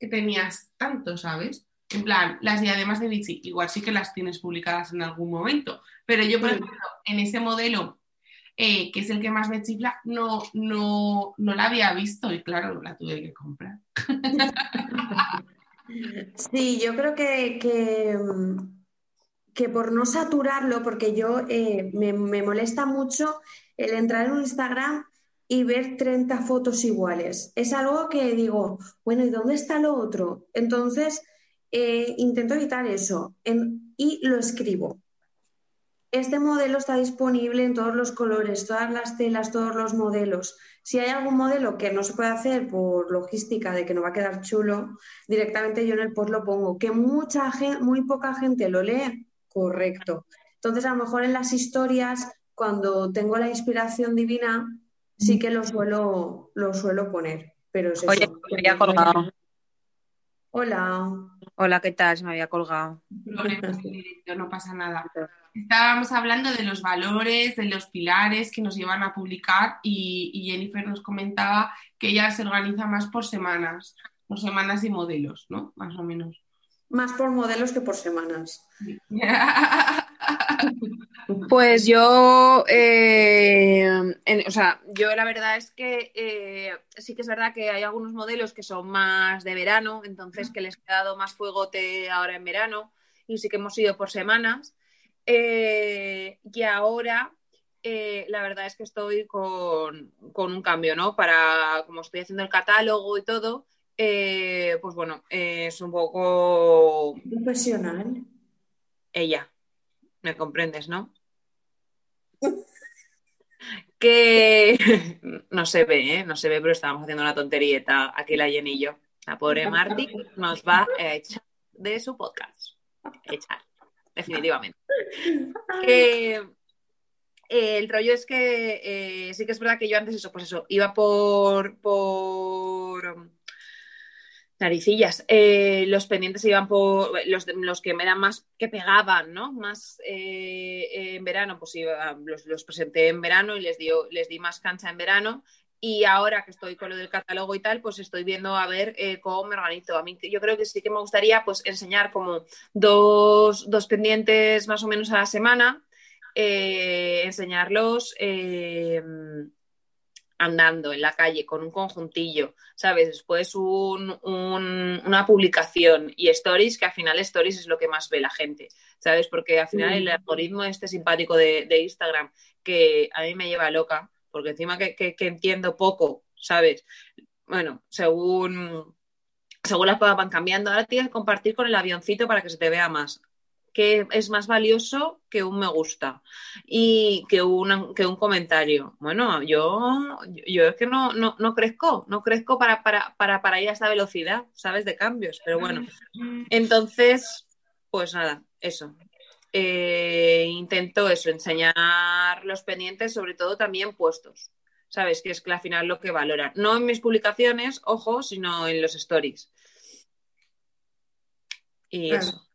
A: que tenías tanto, ¿sabes? En plan, las diademas de bici, igual sí que las tienes publicadas en algún momento, pero yo, por ejemplo, en ese modelo, eh, que es el que más me chifla, no, no, no la había visto y claro, la tuve que comprar.
B: Sí, yo creo que, que, que por no saturarlo, porque yo eh, me, me molesta mucho el entrar en un Instagram y ver 30 fotos iguales. Es algo que digo, bueno, ¿y dónde está lo otro? Entonces, eh, intento evitar eso y lo escribo. Este modelo está disponible en todos los colores, todas las telas, todos los modelos. Si hay algún modelo que no se puede hacer por logística de que no va a quedar chulo, directamente yo en el post lo pongo. Que mucha gente, muy poca gente lo lee, correcto. Entonces, a lo mejor en las historias, cuando tengo la inspiración divina, sí que lo suelo, lo suelo poner. Pero es
C: Oye,
B: eso.
C: me había colgado.
B: Hola.
C: Hola, ¿qué tal? Se me había colgado.
A: No pasa nada. Estábamos hablando de los valores, de los pilares que nos llevan a publicar y, y Jennifer nos comentaba que ella se organiza más por semanas, por semanas y modelos, ¿no? Más o menos.
B: Más por modelos que por semanas.
C: Pues yo, eh, en- o sea, yo la verdad es que eh, sí que es verdad que hay algunos modelos que son más de verano, entonces que les he dado más fuegote ahora en verano y sí que hemos ido por semanas. Eh, y ahora, la verdad es que estoy con, con un cambio, ¿no? Para, como estoy haciendo el catálogo y todo, pues bueno, es un poco
B: Profesional.
C: ella. ¿Me comprendes, no? Que no se ve, ¿eh? No se ve, pero estábamos haciendo una tonterieta aquí la Jenny y yo. La pobre Marty nos va a echar de su podcast. Echar, definitivamente. Eh, el rollo es que eh, sí que es verdad que yo antes eso, pues eso, iba por, por naricillas. Eh, los pendientes iban por los, los que me eran más que pegaban, ¿no? Más eh, en verano, pues iba, los, los, presenté en verano y les, dio, les di más cancha en verano. Y ahora que estoy con lo del catálogo y tal, pues estoy viendo a ver eh, cómo me organizo. A mí yo creo que sí que me gustaría pues enseñar como dos, dos pendientes más o menos a la semana, eh, enseñarlos andando en la calle con un conjuntillo, ¿sabes? Después un, un, una publicación y stories, que al final stories es lo que más ve la gente, ¿sabes? Porque al final el algoritmo este simpático de, de Instagram, que a mí me lleva loca, porque encima que, que, que entiendo poco, ¿sabes? Bueno, según, según las cosas van cambiando, ahora tienes que compartir con el avioncito para que se te vea más que es más valioso que un me gusta y que, una, que un comentario. Bueno, yo, yo es que no, no, no crezco, no crezco para, para, para, para ir a esta velocidad, ¿sabes? De cambios, pero bueno. Entonces, pues nada, eso. Eh, intento eso, enseñar los pendientes, sobre todo también puestos. ¿Sabes? Que es que al final lo que valoran. No en mis publicaciones, ojo, sino en los stories. Y claro. eso.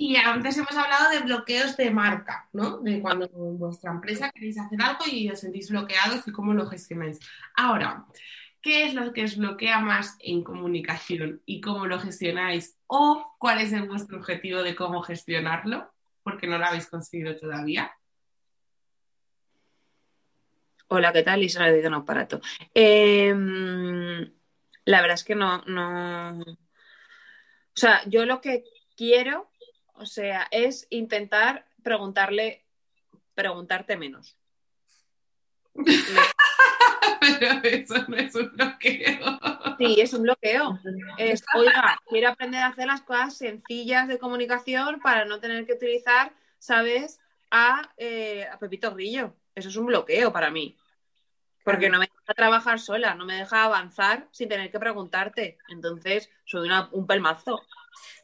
A: Y antes hemos hablado de bloqueos de marca, ¿no? De cuando en vuestra empresa queréis hacer algo y os sentís bloqueados y cómo lo gestionáis. Ahora, ¿qué es lo que os bloquea más en comunicación y cómo lo gestionáis? ¿O cuál es el vuestro objetivo de cómo gestionarlo? Porque no lo habéis conseguido todavía.
C: Hola, ¿qué tal? Isabel de un aparato. Eh, la verdad es que no, no. O sea, yo lo que quiero o sea, es intentar preguntarle, preguntarte menos.
A: Pero eso no es un bloqueo.
C: Sí, es un bloqueo. Es, oiga, quiero aprender a hacer las cosas sencillas de comunicación para no tener que utilizar, ¿sabes? A, eh, a Pepito Grillo. Eso es un bloqueo para mí. Porque no me deja trabajar sola, no me deja avanzar sin tener que preguntarte. Entonces, soy una, un pelmazo.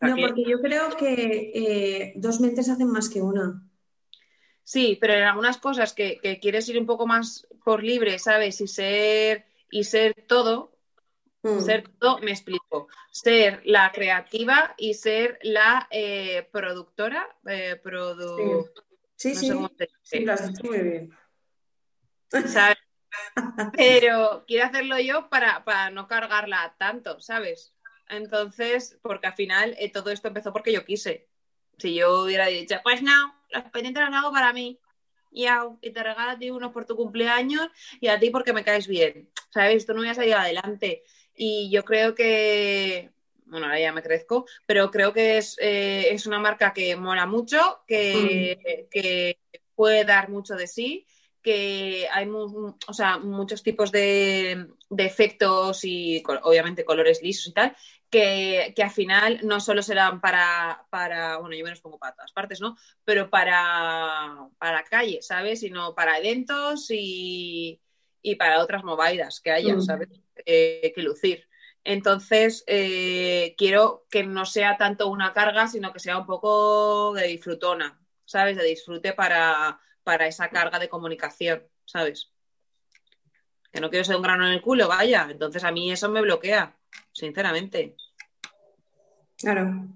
B: No, porque yo creo que eh, dos mentes hacen más que una.
C: Sí, pero en algunas cosas que, que, quieres ir un poco más por libre, ¿sabes? Y ser, y ser todo, mm. ser todo, me explico. Ser la creativa y ser la eh, productora. Eh, produ...
B: Sí, sí, no sí. sí lo has dicho muy bien.
C: ¿Sabes? Pero quiero hacerlo yo para, para no cargarla tanto, ¿sabes? Entonces, porque al final eh, todo esto empezó porque yo quise. Si yo hubiera dicho, pues no, los pendientes los hago para mí. Y, y te regalo a ti unos por tu cumpleaños y a ti porque me caes bien. ¿Sabes? Esto no hubiera salido adelante. Y yo creo que, bueno, ahora ya me crezco, pero creo que es, eh, es una marca que mola mucho, que, que puede dar mucho de sí que hay o sea, muchos tipos de, de, efectos y obviamente colores lisos y tal, que, que, al final no solo serán para, para, bueno, yo me los pongo para todas partes, ¿no? Pero para, para calle, ¿sabes? Sino para eventos y, y para otras movidas que haya, mm. ¿sabes? Eh, que lucir. Entonces, eh, quiero que no sea tanto una carga, sino que sea un poco de disfrutona, ¿sabes? De disfrute para, para esa carga de comunicación, ¿sabes? Que no quiero ser un grano en el culo, vaya. Entonces a mí eso me bloquea, sinceramente.
B: Claro.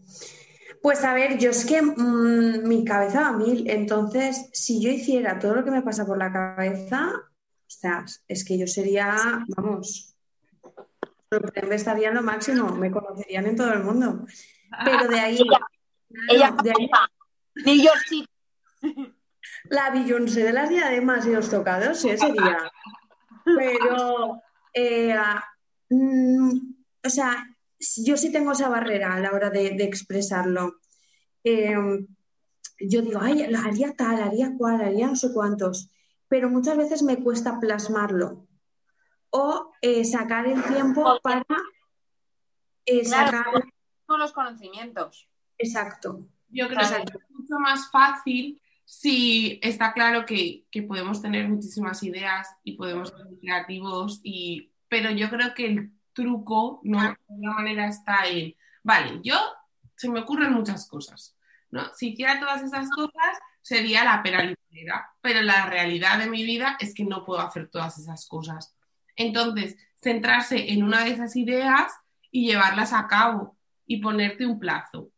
B: Pues a ver, yo es que mm, mi cabeza va a mil, entonces si yo hiciera todo lo que me pasa por la cabeza, o sea, es que yo sería, vamos, me estaría en lo máximo, me conocerían en todo el mundo. Pero de ahí...
C: Ella, de ahí, New York City.
B: La Beyoncé de las diademas y los tocados, sí, sería. Pero, eh, mm, o sea, yo sí tengo esa barrera a la hora de, expresarlo. Em, yo digo, ay, haría tal, haría cual, haría no sé cuántos, pero muchas veces me cuesta plasmarlo o eh, sacar el tiempo para
C: eh, sacar los conocimientos.
B: Exacto.
A: Yo creo que es mucho más fácil Sí, está claro que, podemos tener muchísimas ideas y podemos ser creativos, y, pero yo creo que el truco, ¿no? De alguna manera está en, vale, yo se me ocurren muchas cosas, ¿no? Si hiciera todas esas cosas, sería la pera pero la realidad de mi vida es que no puedo hacer todas esas cosas. Entonces, centrarse en una de esas ideas y llevarlas a cabo y ponerte un plazo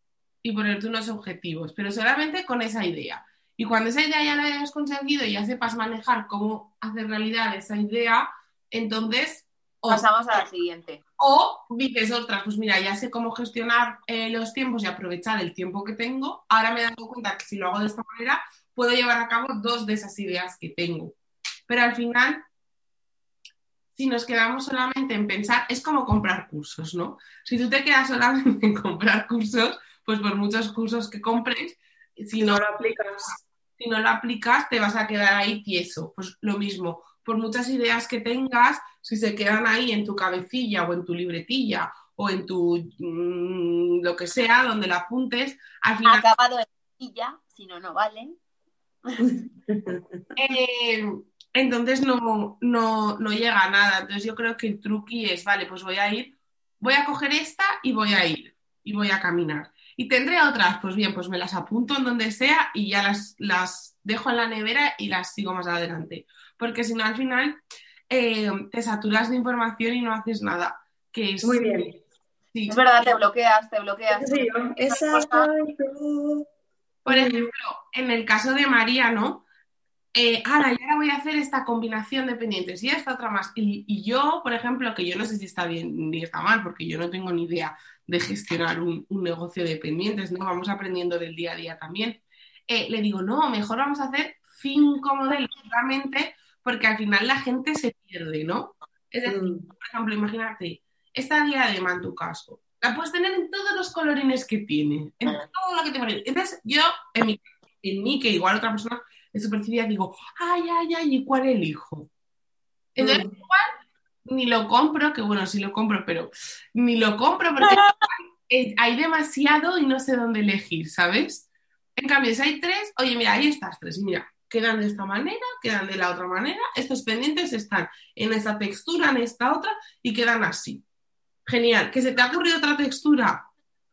A: y ponerte unos objetivos, pero solamente con esa idea. Y cuando esa idea ya la hayas conseguido y ya sepas manejar cómo hacer realidad esa idea, entonces...
C: Pasamos a la siguiente.
A: O dices, otras, pues mira, ya sé cómo gestionar eh, los tiempos y aprovechar el tiempo que tengo. Ahora me he dado cuenta que si lo hago de esta manera, puedo llevar a cabo dos de esas ideas que tengo. Pero al final, si nos quedamos solamente en pensar, es como comprar cursos, ¿no? Si tú te quedas solamente en comprar cursos, pues por muchos cursos que compres, si no lo aplicas si no lo aplicas te vas a quedar ahí tieso. Pues lo mismo, por muchas ideas que tengas, si se quedan ahí en tu cabecilla o en tu libretilla o en tu mm, lo que sea, donde la apuntes,
C: al final... Acabado en silla, si no, no valen.
A: Eh, entonces no, no, no llega a nada. Entonces yo creo que el truqui es, vale, pues voy a ir, voy a coger esta y voy a ir y voy a caminar. Y tendré otras, pues bien, pues me las apunto en donde sea y ya las, las dejo en la nevera y las sigo más adelante. Porque si no, al final eh, te saturas de información y no haces nada. Que es,
B: Muy bien.
C: Es verdad, te bloqueas, te bloqueas.
B: Sí,
A: Por ejemplo, en el caso de María, ¿no? Eh, ahora ya voy a hacer esta combinación de pendientes y esta otra más. Y, y, yo, por ejemplo, que yo no sé si está bien ni está mal, porque yo no tengo ni idea de gestionar un, negocio de pendientes, ¿no? Vamos aprendiendo del día a día también. Eh, le digo, no, mejor vamos a hacer cinco modelos realmente, porque al final la gente se pierde, ¿no? Es decir, mm. por ejemplo, imagínate, esta diadema en tu caso, la puedes tener en todos los colorines que tiene, en todo lo que te parece. Entonces, yo, en mi, en mí, que igual otra persona de superficie, digo, ay, ay, ay, ¿y cuál elijo? Entonces, mm. igual ni lo compro, que bueno, sí lo compro, pero ni lo compro porque hay demasiado y no sé dónde elegir, ¿sabes? En cambio, si hay tres, oye, mira, hay estas tres, mira, quedan de esta manera, quedan de la otra manera, estos pendientes están en esta textura, en esta otra, y quedan así. Genial. ¿Que se te ha ocurrido otra textura?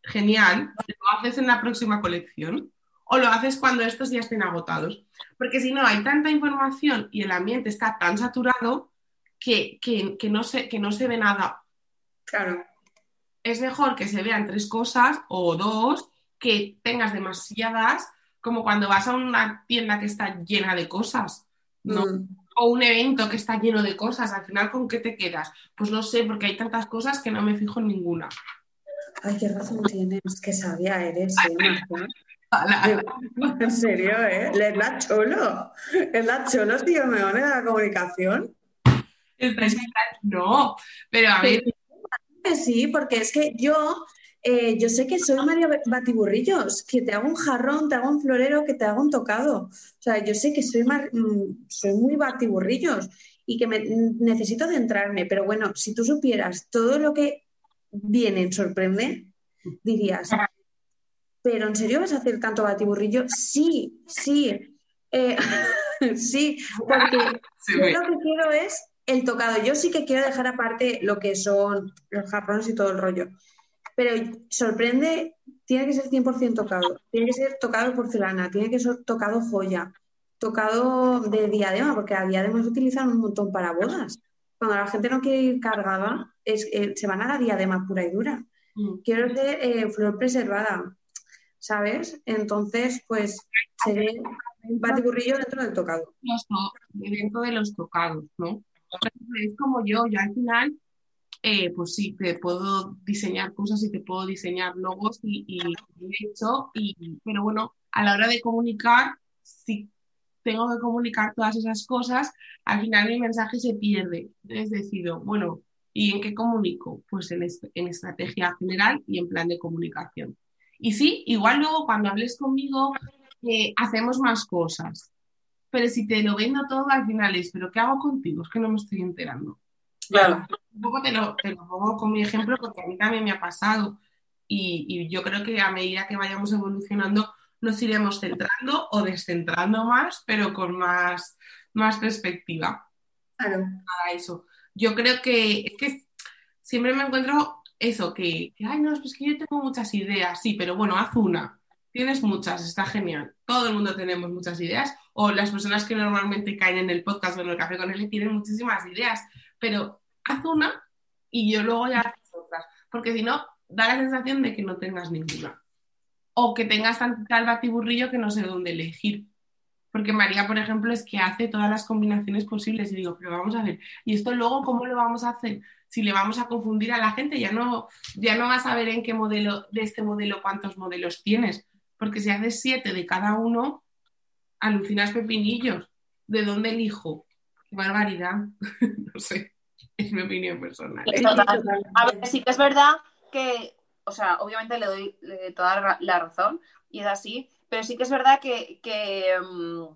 A: Genial. Lo haces en la próxima colección o lo haces cuando estos ya estén agotados. Porque si no, hay tanta información y el ambiente está tan saturado que, no se, que no se ve nada.
B: Claro.
A: Es mejor que se vean tres cosas o dos, que tengas demasiadas, como cuando vas a una tienda que está llena de cosas, ¿no? Mm. O un evento que está lleno de cosas, al final, ¿con qué te quedas? Pues no sé, porque hay tantas cosas que no me fijo en ninguna.
B: Ay, qué razón tienes, qué sabia eres, ¿eh? En serio, ¿eh? Es la cholo. Es la cholo, tío, me van a la comunicación.
A: No, pero a ver.
B: Sí, porque es que yo, eh, yo sé que soy María Batiburrillos, que te hago un jarrón, te hago un florero, que te hago un tocado. O sea, yo sé que soy, mm, soy muy Batiburrillos y que me, necesito centrarme, pero bueno, si tú supieras todo lo que viene en sorprende, dirías, ¿pero en serio vas a hacer tanto batiburrillo? Sí, sí, eh, sí, porque yo lo que quiero es el tocado. Yo sí que quiero dejar aparte lo que son los jarrones y todo el rollo. Pero sorprende, tiene que ser 100% tocado. Tiene que ser tocado porcelana, tiene que ser tocado joya, tocado de diadema, porque a diadema se utilizan un montón para bodas. Cuando la gente no quiere ir cargada, es, eh, se van a la diadema pura y dura. Mm. Quiero ser eh, flor preservada, ¿sabes? Entonces, pues seré un batiburrillo dentro del tocado.
A: Dentro de los tocados, ¿no? Es como yo, yo al final, eh, pues sí, te puedo diseñar cosas y te puedo diseñar logos y, y, hecho, y, pero bueno, a la hora de comunicar, si tengo que comunicar todas esas cosas, al final mi mensaje se pierde. Entonces decido, bueno, ¿y en qué comunico? Pues en, en estrategia general y en plan de comunicación. Y sí, igual luego cuando hables conmigo, eh, hacemos más cosas. Pero si te lo vendo todo, al final es, ¿pero qué hago contigo? Es que no me estoy enterando.
C: Claro.
A: Un poco te lo, te lo pongo con mi ejemplo porque a mí también me ha pasado. Y, y, yo creo que a medida que vayamos evolucionando, nos iremos centrando o descentrando más, pero con más, más perspectiva.
B: Claro.
A: Para eso. Yo creo que es que siempre me encuentro eso, que, ay, no, es que yo tengo muchas ideas, sí, pero bueno, haz una. Tienes muchas, está genial. Todo el mundo tenemos muchas ideas, o las personas que normalmente caen en el podcast o en el café con él tienen muchísimas ideas, pero haz una y yo luego ya haces otras, porque si no, da la sensación de que no tengas ninguna. O que tengas tal batiburrillo que no sé dónde elegir. Porque María, por ejemplo, es que hace todas las combinaciones posibles y digo, pero vamos a ver, ¿y esto luego cómo lo vamos a hacer? si le vamos a confundir a la gente, ya no, ya no vas a ver en qué modelo, de este modelo, cuántos modelos tienes. Porque si haces siete de cada uno, alucinas pepinillos. ¿De dónde elijo? Qué barbaridad. no sé, es mi opinión personal.
C: A ver, sí que es verdad que, o sea, obviamente le doy toda la razón y es así, pero sí que es verdad que, que mm,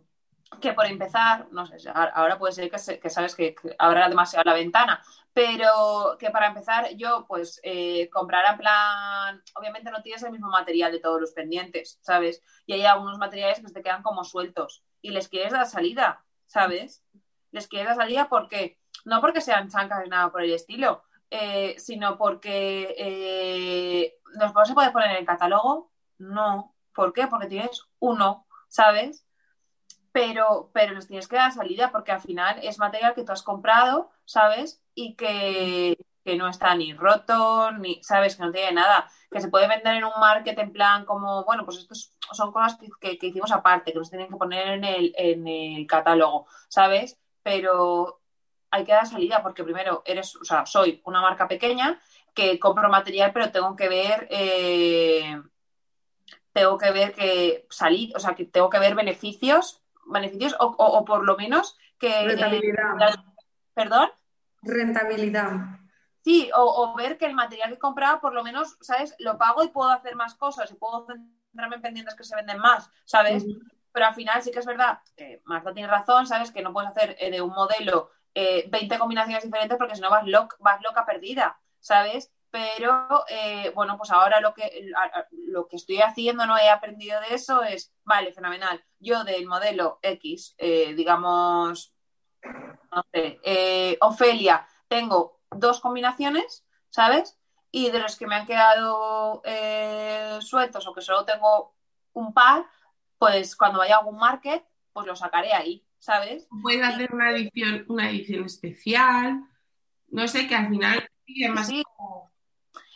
C: que por empezar, no sé, ahora puede ser que, sabes que, habrá demasiado la ventana, pero que para empezar yo pues eh, comprar en plan, obviamente no tienes el mismo material de todos los pendientes, ¿sabes? Y hay algunos materiales que se te quedan como sueltos y les quieres dar salida, ¿sabes? Les quieres dar salida porque, no porque sean chancas ni nada por el estilo, eh, sino porque eh, ¿los se puede poner en el catálogo? No. ¿Por qué? Porque tienes uno, ¿sabes? Pero, pero les tienes que dar salida porque al final es material que tú has comprado, ¿sabes? Y que, no está ni roto, ni, ¿sabes? Que no tiene nada. Que se puede vender en un market en plan como, bueno, pues estos son cosas que, hicimos aparte, que nos tienen que poner en el, en el catálogo, ¿sabes? Pero hay que dar salida porque primero eres, o sea, soy una marca pequeña que compro material, pero tengo que ver, eh, tengo que ver que salir, o sea, que tengo que ver beneficios beneficios o, por lo menos que...
B: Eh, Rentabilidad.
C: ¿Perdón?
B: Rentabilidad.
C: Sí, o, ver que el material que he comprado, por lo menos, ¿sabes? Lo pago y puedo hacer más cosas y puedo centrarme en pendientes que se venden más, ¿sabes? Pero al final sí que es verdad que Marta tiene razón, ¿sabes? Que no puedes hacer eh, de un modelo 20 eh, combinaciones diferentes porque si no vas, vas loca perdida, ¿sabes? Pero eh, bueno, pues ahora lo que, lo que estoy haciendo, no he aprendido de eso, es, vale, fenomenal, yo del modelo X, eh, digamos, no sé, eh, Ofelia, tengo dos combinaciones, ¿sabes? Y de los que me han quedado sueltos o que solo tengo un par, pues cuando vaya a algún market, pues lo sacaré ahí, ¿sabes?
A: Puedes hacer una edición, una edición especial, no sé, que al final...
C: Sí,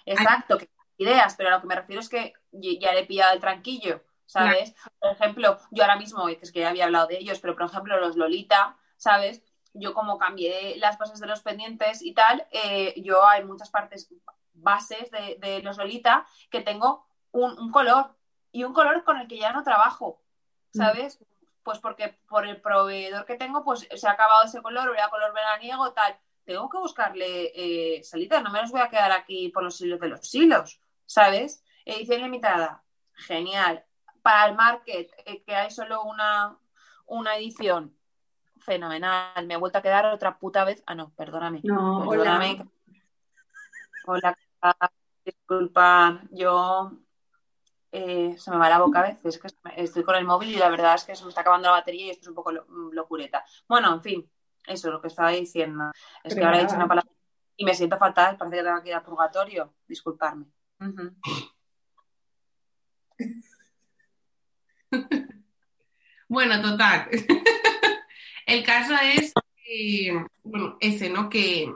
C: Exacto, que ideas, pero a lo que me refiero es que ya le he pillado el tranquillo, ¿sabes? Por ejemplo, yo ahora mismo, es que ya había hablado de ellos, pero por ejemplo los Lolita, ¿sabes? Yo como cambié las cosas de los pendientes y tal, eh, yo hay muchas partes, bases de, los Lolita que tengo un, color y un color con el que ya no trabajo, mm. ¿sabes? Pues porque por el proveedor que tengo, pues se ha acabado ese color, voy a color veraniego, tal. Tengo que buscarle eh, salitas, no me los voy a quedar aquí por los hilos de los hilos, ¿sabes? Edición limitada, genial. Para el market, eh, que hay solo una, una edición, fenomenal. Me he vuelto a quedar otra puta vez. Ah, no, perdóname.
B: No,
C: perdóname. Hola, disculpa, yo eh, se me va la boca a veces, que estoy con el móvil y la verdad es que se me está acabando la batería y esto es un poco locureta. Bueno, en fin, eso es lo que estaba diciendo. Es que ahora he dicho una palabra y me siento fatal, parece que tengo que ir al purgatorio. Disculparme.
A: bueno, total. el caso es bueno, ese, ¿no? Que,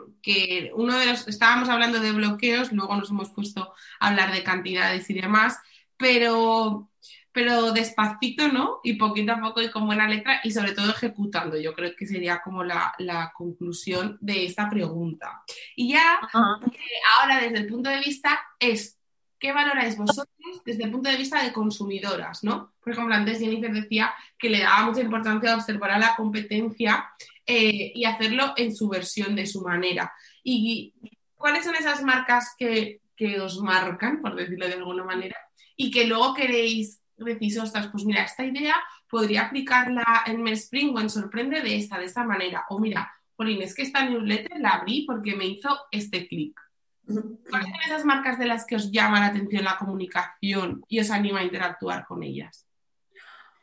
A: uno de los, estábamos hablando de bloqueos, luego nos hemos puesto a hablar de cantidades y demás, pero, pero despacito, ¿no? Y poquito a poco y con buena letra y sobre todo ejecutando. Yo creo que sería como la, conclusión de esta pregunta. Y ya, eh, ahora desde el punto de vista es ¿qué valoráis vosotros desde el punto de vista de consumidoras? ¿no? Por ejemplo, antes Jennifer decía que le daba mucha importancia a observar a la competencia eh, y hacerlo en su versión, de su manera. ¿Y cuáles son esas marcas que, os marcan, por decirlo de alguna manera, y que luego queréis, decís, ostras, pues mira, esta idea podría aplicarla en Spring o en Sorprende de esta, de esta manera. O mira, Pauline, es que esta newsletter la abrí porque me hizo este clic. ¿Cuáles son esas marcas de las que os llama la atención la comunicación y os anima a interactuar con ellas?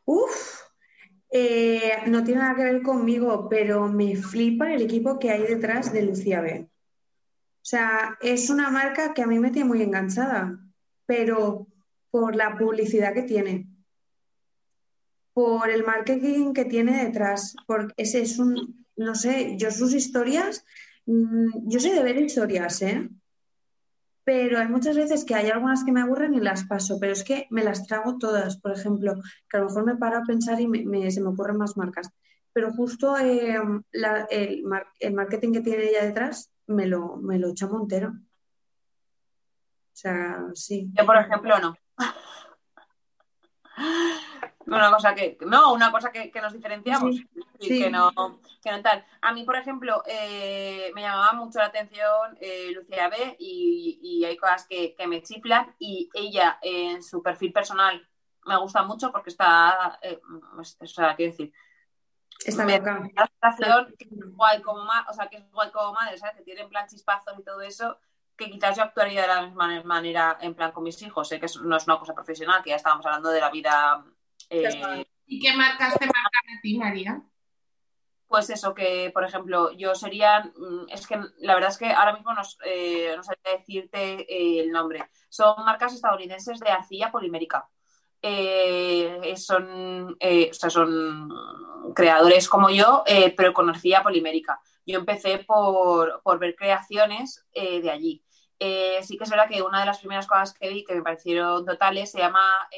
B: Uf, eh, no tiene nada que ver conmigo, pero me flipa el equipo que hay detrás de Lucía B. O sea, es una marca que a mí me tiene muy enganchada, pero por la publicidad que tiene, por el marketing que tiene detrás, porque ese es un, no sé, yo sus historias, mm, yo sé de ver historias, ¿eh? pero hay muchas veces que hay algunas que me aburren y las paso, pero es que me las trago todas, por ejemplo, que a lo mejor me paro a pensar y se me ocurren más marcas, pero justo eh, el, marketing que tiene ella detrás me lo, me lo echa montero. O sea, sí.
C: Yo, por ejemplo, no. Una cosa que, no, una cosa que, nos diferenciamos y que no, que no tal. A mí, por ejemplo, eh, me llamaba mucho la atención eh, Lucía B y, hay cosas que, me chiflan y ella en su perfil personal me gusta mucho porque está, eh, o sea, quiero decir,
B: Está
C: me da la sensación que es guay como madre, o sea, que es guay como madre, ¿sabes? Que tiene en plan chispazos y todo eso, que quizás yo actuaría de la misma manera en plan con mis hijos. Sé que no es una cosa profesional, que ya estábamos hablando de la vida
A: eh, ¿Y qué marcas te marcan a ti, María?
C: Pues eso, que por ejemplo, yo sería, mm, es que la verdad es que ahora mismo no, eh, no sabría decirte eh, el nombre. Son marcas estadounidenses de arcilla polimérica. son, o sea, son creadores como yo, pero con arcilla polimérica. Yo empecé por, por ver creaciones de allí. Sí que es verdad que una de las primeras cosas que vi que me parecieron totales se llama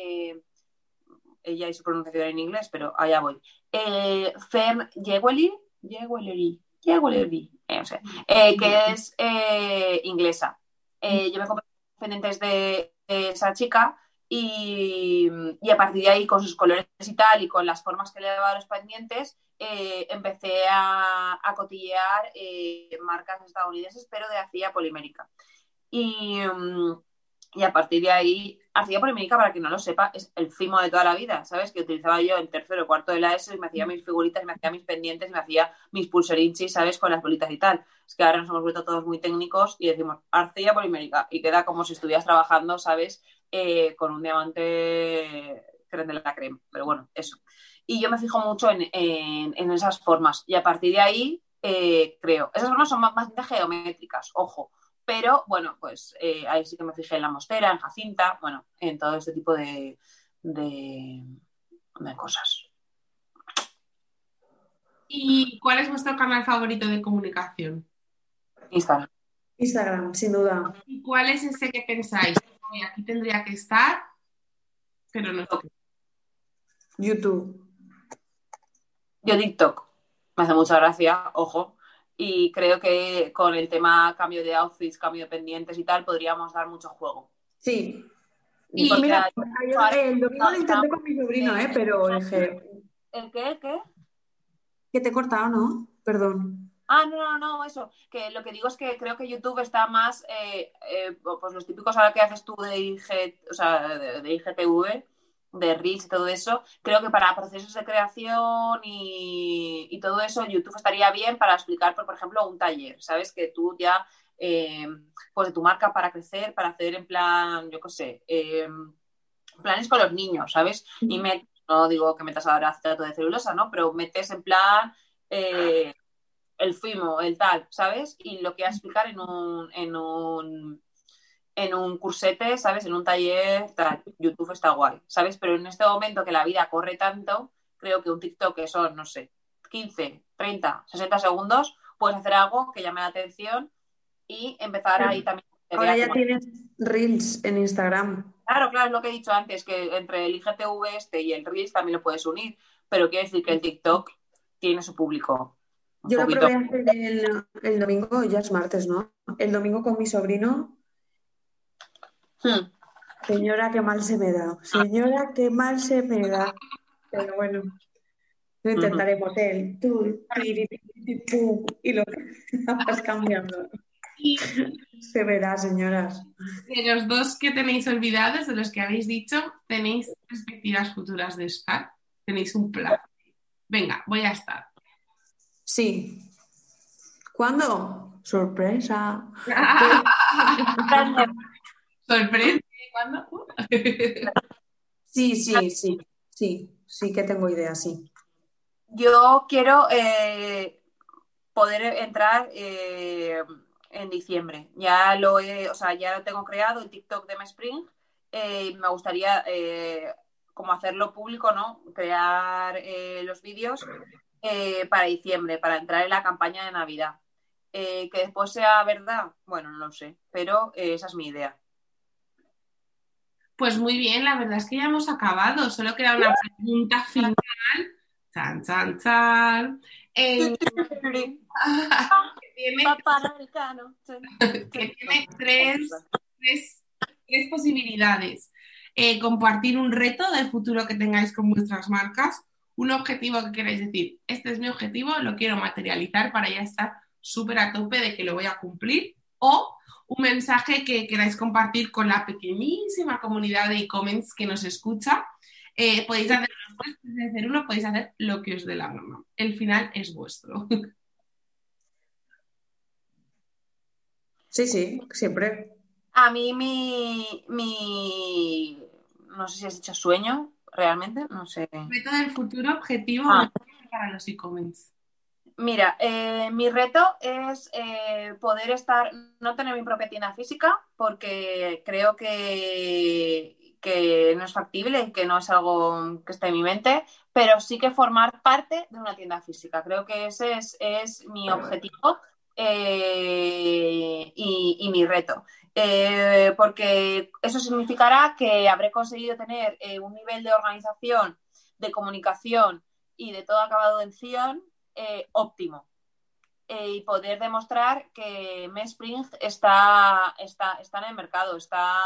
C: ella y su pronunciación en inglés, pero allá voy. Eh, Fem Jewelry, eh, eh, que es eh, inglesa. yo me compré pendientes de esa chica y, a partir de ahí, con sus colores y tal, y con las formas que le daba a los pendientes, empecé a, a cotillear marcas estadounidenses, pero de arcilla polimérica. Y, mm, y a partir de ahí, hacía polémica, para quien no lo sepa, es el fimo de toda la vida, ¿sabes? Que utilizaba yo en tercero o cuarto de la ESO y me hacía mis figuritas, me hacía mis pendientes, me hacía mis pulserinchis, ¿sabes? Con las bolitas y tal. Es que ahora nos hemos vuelto todos muy técnicos y decimos arcilla polimérica y queda como si estuvieras trabajando, ¿sabes? Eh, con un diamante creme de la crema. Pero bueno, eso. Y yo me fijo mucho en, esas formas y a partir de ahí eh, creo. Esas formas son más, más geométricas, ojo pero bueno, pues eh, ahí sí que me fijé en la mostera, en Jacinta, bueno, en todo este tipo de, de, cosas.
A: ¿Y cuál es vuestro canal favorito de comunicación?
C: Instagram.
B: Instagram, sin duda.
A: ¿Y cuál es ese que pensáis? aquí tendría que estar, pero no sé.
B: YouTube.
C: Yo TikTok. Me hace mucha gracia, ojo, y creo que con el tema cambio de outfits, cambio de pendientes y tal, podríamos dar mucho juego.
B: Sí. Y, mira, el domingo lo intenté con mi sobrino, ¿eh? Pero dije...
C: ¿El qué? ¿El qué?
B: Que te he cortado, ¿no? Perdón.
C: Ah, no, no, no, eso. Que lo que digo es que creo que YouTube está más, eh, eh, pues los típicos ahora que haces tú de, IG, o sea, de, IGTV, de Reels y todo eso, creo que para procesos de creación y, todo eso, YouTube estaría bien para explicar, por, ejemplo, un taller, ¿sabes? Que tú ya, eh, pues de tu marca para crecer, para hacer en plan, yo qué sé, planes con los niños, ¿sabes? Y me, no digo que metas ahora acetato de celulosa, ¿no? Pero metes en plan el FIMO, el tal, ¿sabes? Y lo que a explicar en un, en un, en un cursete, ¿sabes? En un taller, tal. YouTube está guay, ¿sabes? Pero en este momento que la vida corre tanto, creo que un TikTok que son, no sé, 15, 30, 60 segundos, puedes hacer algo que llame la atención y empezar ahí también.
B: Ahora ya tienes Reels en Instagram.
C: Claro, claro, es lo que he dicho antes, que entre el IGTV este y el Reels también lo puedes unir, pero quiere decir que el TikTok tiene su público.
B: Yo lo probé hacer el, domingo, ya es martes, ¿no? El domingo con mi sobrino. Hmm. Señora, qué mal se me da. Señora, qué mal se me da. Pero bueno, lo intentaremos. El tú, y lo vas cambiando. Se verá, señoras.
A: De los dos que tenéis olvidados, de los que habéis dicho, tenéis perspectivas futuras de estar. Tenéis un plan. Venga, voy a estar.
B: Sí. ¿Cuándo? Sorpresa.
A: Sorpresa. ¿Cuándo?
B: sí, sí, sí, sí, sí que tengo idea, sí.
C: Yo quiero eh, poder entrar eh, en diciembre. Ya lo he, o sea, ya lo tengo creado el TikTok de Mespring. Eh, me gustaría como hacerlo público, ¿no? Crear los vídeos eh, para diciembre, para entrar en la campaña de Navidad. Eh, que después sea verdad, bueno, no lo sé, pero eh, esa es mi idea.
A: Pues muy bien, la verdad es que ya hemos acabado. Solo queda una pregunta final. Chan, chan, chan. que tiene, tres, tres posibilidades. compartir un reto del futuro que tengáis con vuestras marcas, un objetivo que queráis decir, este es mi objetivo, lo quiero materializar para ya estar súper a tope de que lo voy a cumplir, o un mensaje que queráis compartir con la pequeñísima comunidad de e-comments que nos escucha. Eh, podéis hacer uno, podéis hacer lo que os dé la gana. El final es vuestro.
B: Sí, sí, siempre.
C: A mí mi, mi no sé si has dicho sueño, realmente, no sé.
A: Reto del futuro objetivo ah. para los e-commerce.
C: Mira, eh, mi reto es eh, poder estar, no tener mi propia tienda física, porque creo que, que no es factible, que no es algo que esté en mi mente, pero sí que formar parte de una tienda física. Creo que ese es, mi objetivo eh, y, mi reto. Eh, porque eso significará que habré conseguido tener eh, un nivel de organización, de comunicación y de todo acabado en Sion eh, óptimo. y poder demostrar que Mespring está, está, está en el mercado, está,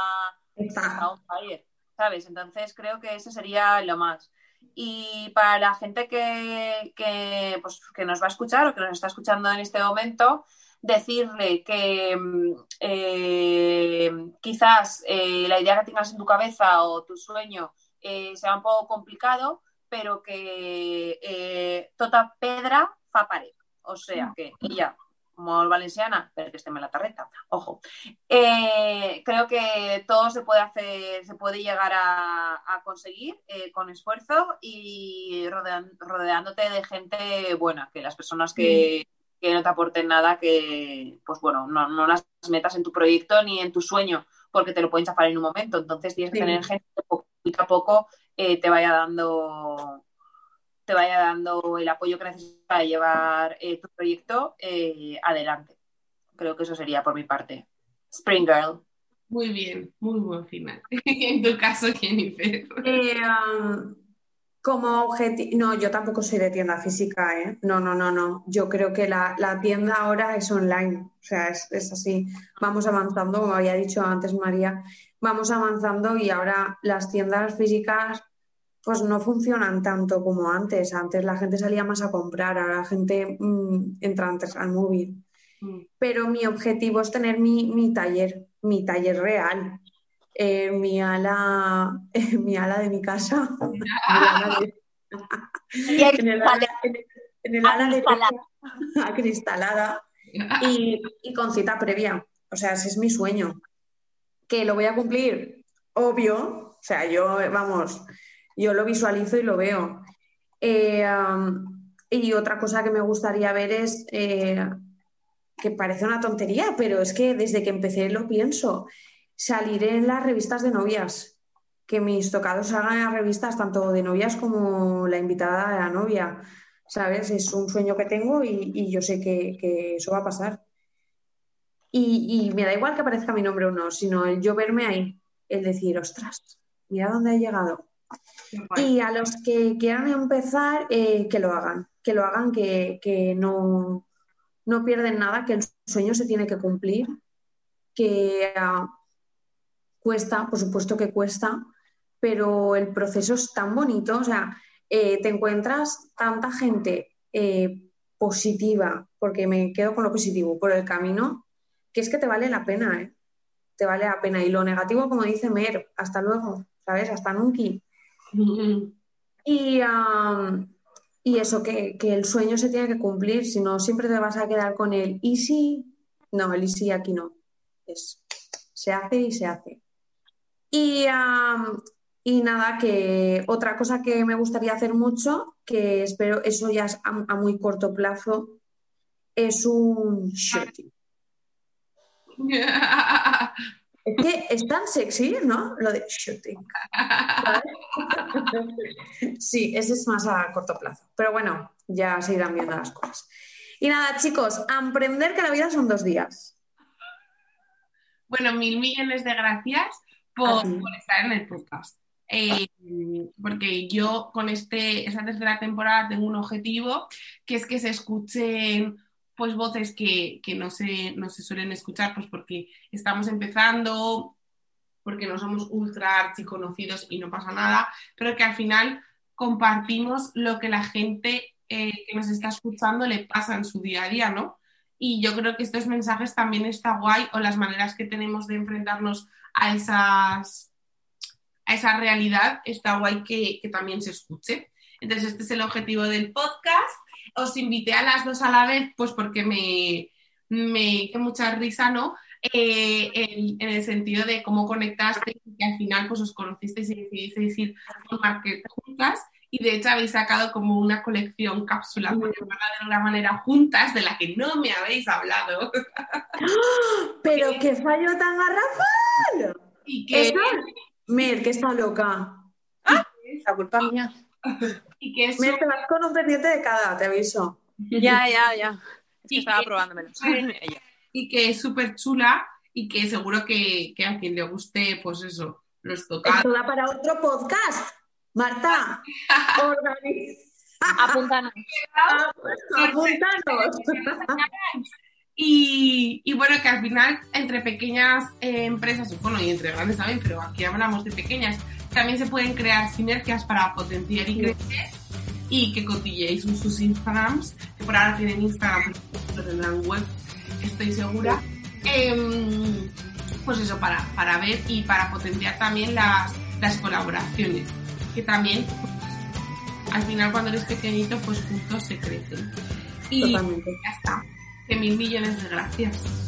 C: está on fire, ¿sabes? Entonces creo que ese sería lo más. Y para la gente que, que, pues, que nos va a escuchar o que nos está escuchando en este momento, decirle que mm, eh, quizás eh, la idea que tengas en tu cabeza o tu sueño eh, sea un poco complicado, pero que tota pedra fa pared. O sea que ella, como valenciana, pero que esté en la tarreta, ojo. creo que todo se puede hacer, se puede llegar a, conseguir con esfuerzo y rodeándote de gente buena, que las personas que, que no te aporten nada que, pues bueno, no, no, las metas en tu proyecto ni en tu sueño, porque te lo pueden chafar en un momento. Entonces tienes que tener gente que poquito a poco eh, te vaya dando te vaya dando el apoyo que necesitas para llevar eh, tu proyecto eh, adelante. Creo que eso sería por mi parte. Spring Girl.
A: Muy bien, muy buen final. en tu caso, Jennifer.
B: Um, Como objetivo, no, yo tampoco soy de tienda física, ¿eh? No, no, no, no. Yo creo que la, la tienda ahora es online, o sea, es, es, así. Vamos avanzando, como había dicho antes María, vamos avanzando y ahora las tiendas físicas pues no funcionan tanto como antes. Antes la gente salía más a comprar, ahora la gente mmm, entra antes al móvil. Mm. Pero mi objetivo es tener mi, mi taller, mi taller real, eh, mi, ala, eh, mi ala de mi casa. en el ala, en el ala de acristalada y, y con cita previa. O sea, ese es mi sueño. Que lo voy a cumplir, obvio. O sea, yo, vamos, yo lo visualizo y lo veo. Eh, y otra cosa que me gustaría ver es, eh, que parece una tontería, pero es que desde que empecé lo pienso, salir en las revistas de novias, que mis tocados hagan revistas tanto de novias como la invitada de la novia, ¿sabes? Es un sueño que tengo y, yo sé que, eso va a pasar. Y, y, me da igual que aparezca mi nombre o no, sino el yo verme ahí, el decir, ostras, mira dónde he llegado. Y a los que quieran empezar, eh, que lo hagan, que lo hagan, que, no, no, pierden nada, que el sueño se tiene que cumplir, que uh, cuesta, por supuesto que cuesta, pero el proceso es tan bonito, o sea, eh, te encuentras tanta gente eh, positiva, porque me quedo con lo positivo, por el camino, que es que te vale la pena, te vale la pena. Y lo negativo, como dice Mer, hasta luego, ¿sabes? Hasta nunca. Y, y eso, que, el sueño se tiene que cumplir, si no, siempre te vas a quedar con el easy. No, el easy aquí no. Es, se hace y se hace. Y, y nada, que otra cosa que me gustaría hacer mucho, que espero, eso ya es a, muy corto plazo, es un shooting. Es que es tan sexy, ¿no? Lo de shooting. sí, ese es más a corto plazo. Pero bueno, ya se irán viendo las cosas. Y nada, chicos, aprender que la vida son dos días.
A: Bueno, mil millones de gracias por, estar en el podcast. Eh, porque yo con este, esta tercera temporada tengo un objetivo, que es que se escuchen pues voces que, no, se, no se suelen escuchar, pues porque estamos empezando, porque no somos ultra archiconocidos y no pasa nada, pero que al final compartimos lo que la gente eh, que nos está escuchando le pasa en su día a día, ¿no? Y yo creo que estos mensajes también está guay, o las maneras que tenemos de enfrentarnos a esas a esa realidad, está guay que, que también se escuche. Entonces, este es el objetivo del podcast os invité a las dos a la vez, pues porque me, me hizo mucha risa, ¿no? Eh, en, el sentido de cómo conectaste y que al final pues os conocisteis y decidisteis ir a market juntas y de hecho habéis sacado como una colección cápsula, por llamarla de una manera, juntas, de la que no me habéis hablado.
B: ¡Pero qué fallo tan garrafal! Y que... Mer, que está loca.
C: ¡Ah! La culpa mía.
B: Y que Me te vas con un pendiente de cada, te aviso.
C: Ya, ya, ya. y estaba probándomelo.
A: y que es súper chula y que seguro que, que, a quien le guste, pues eso, los toca.
B: Esto da para otro podcast. Marta, organiza.
C: Apúntanos.
B: Apúntanos.
A: Y, y, bueno, que al final entre pequeñas eh, empresas, bueno, y entre grandes también, pero aquí hablamos de pequeñas, también se pueden crear sinergias para potenciar y crecer y que cotilleéis sus Instagrams, que por ahora tienen Instagram, pero tendrán web, estoy segura. Em, pues eso, para, para ver y para potenciar también las, las colaboraciones, que también al final cuando eres pequeñito, pues juntos se crecen. Y ya está mil millones de gracias.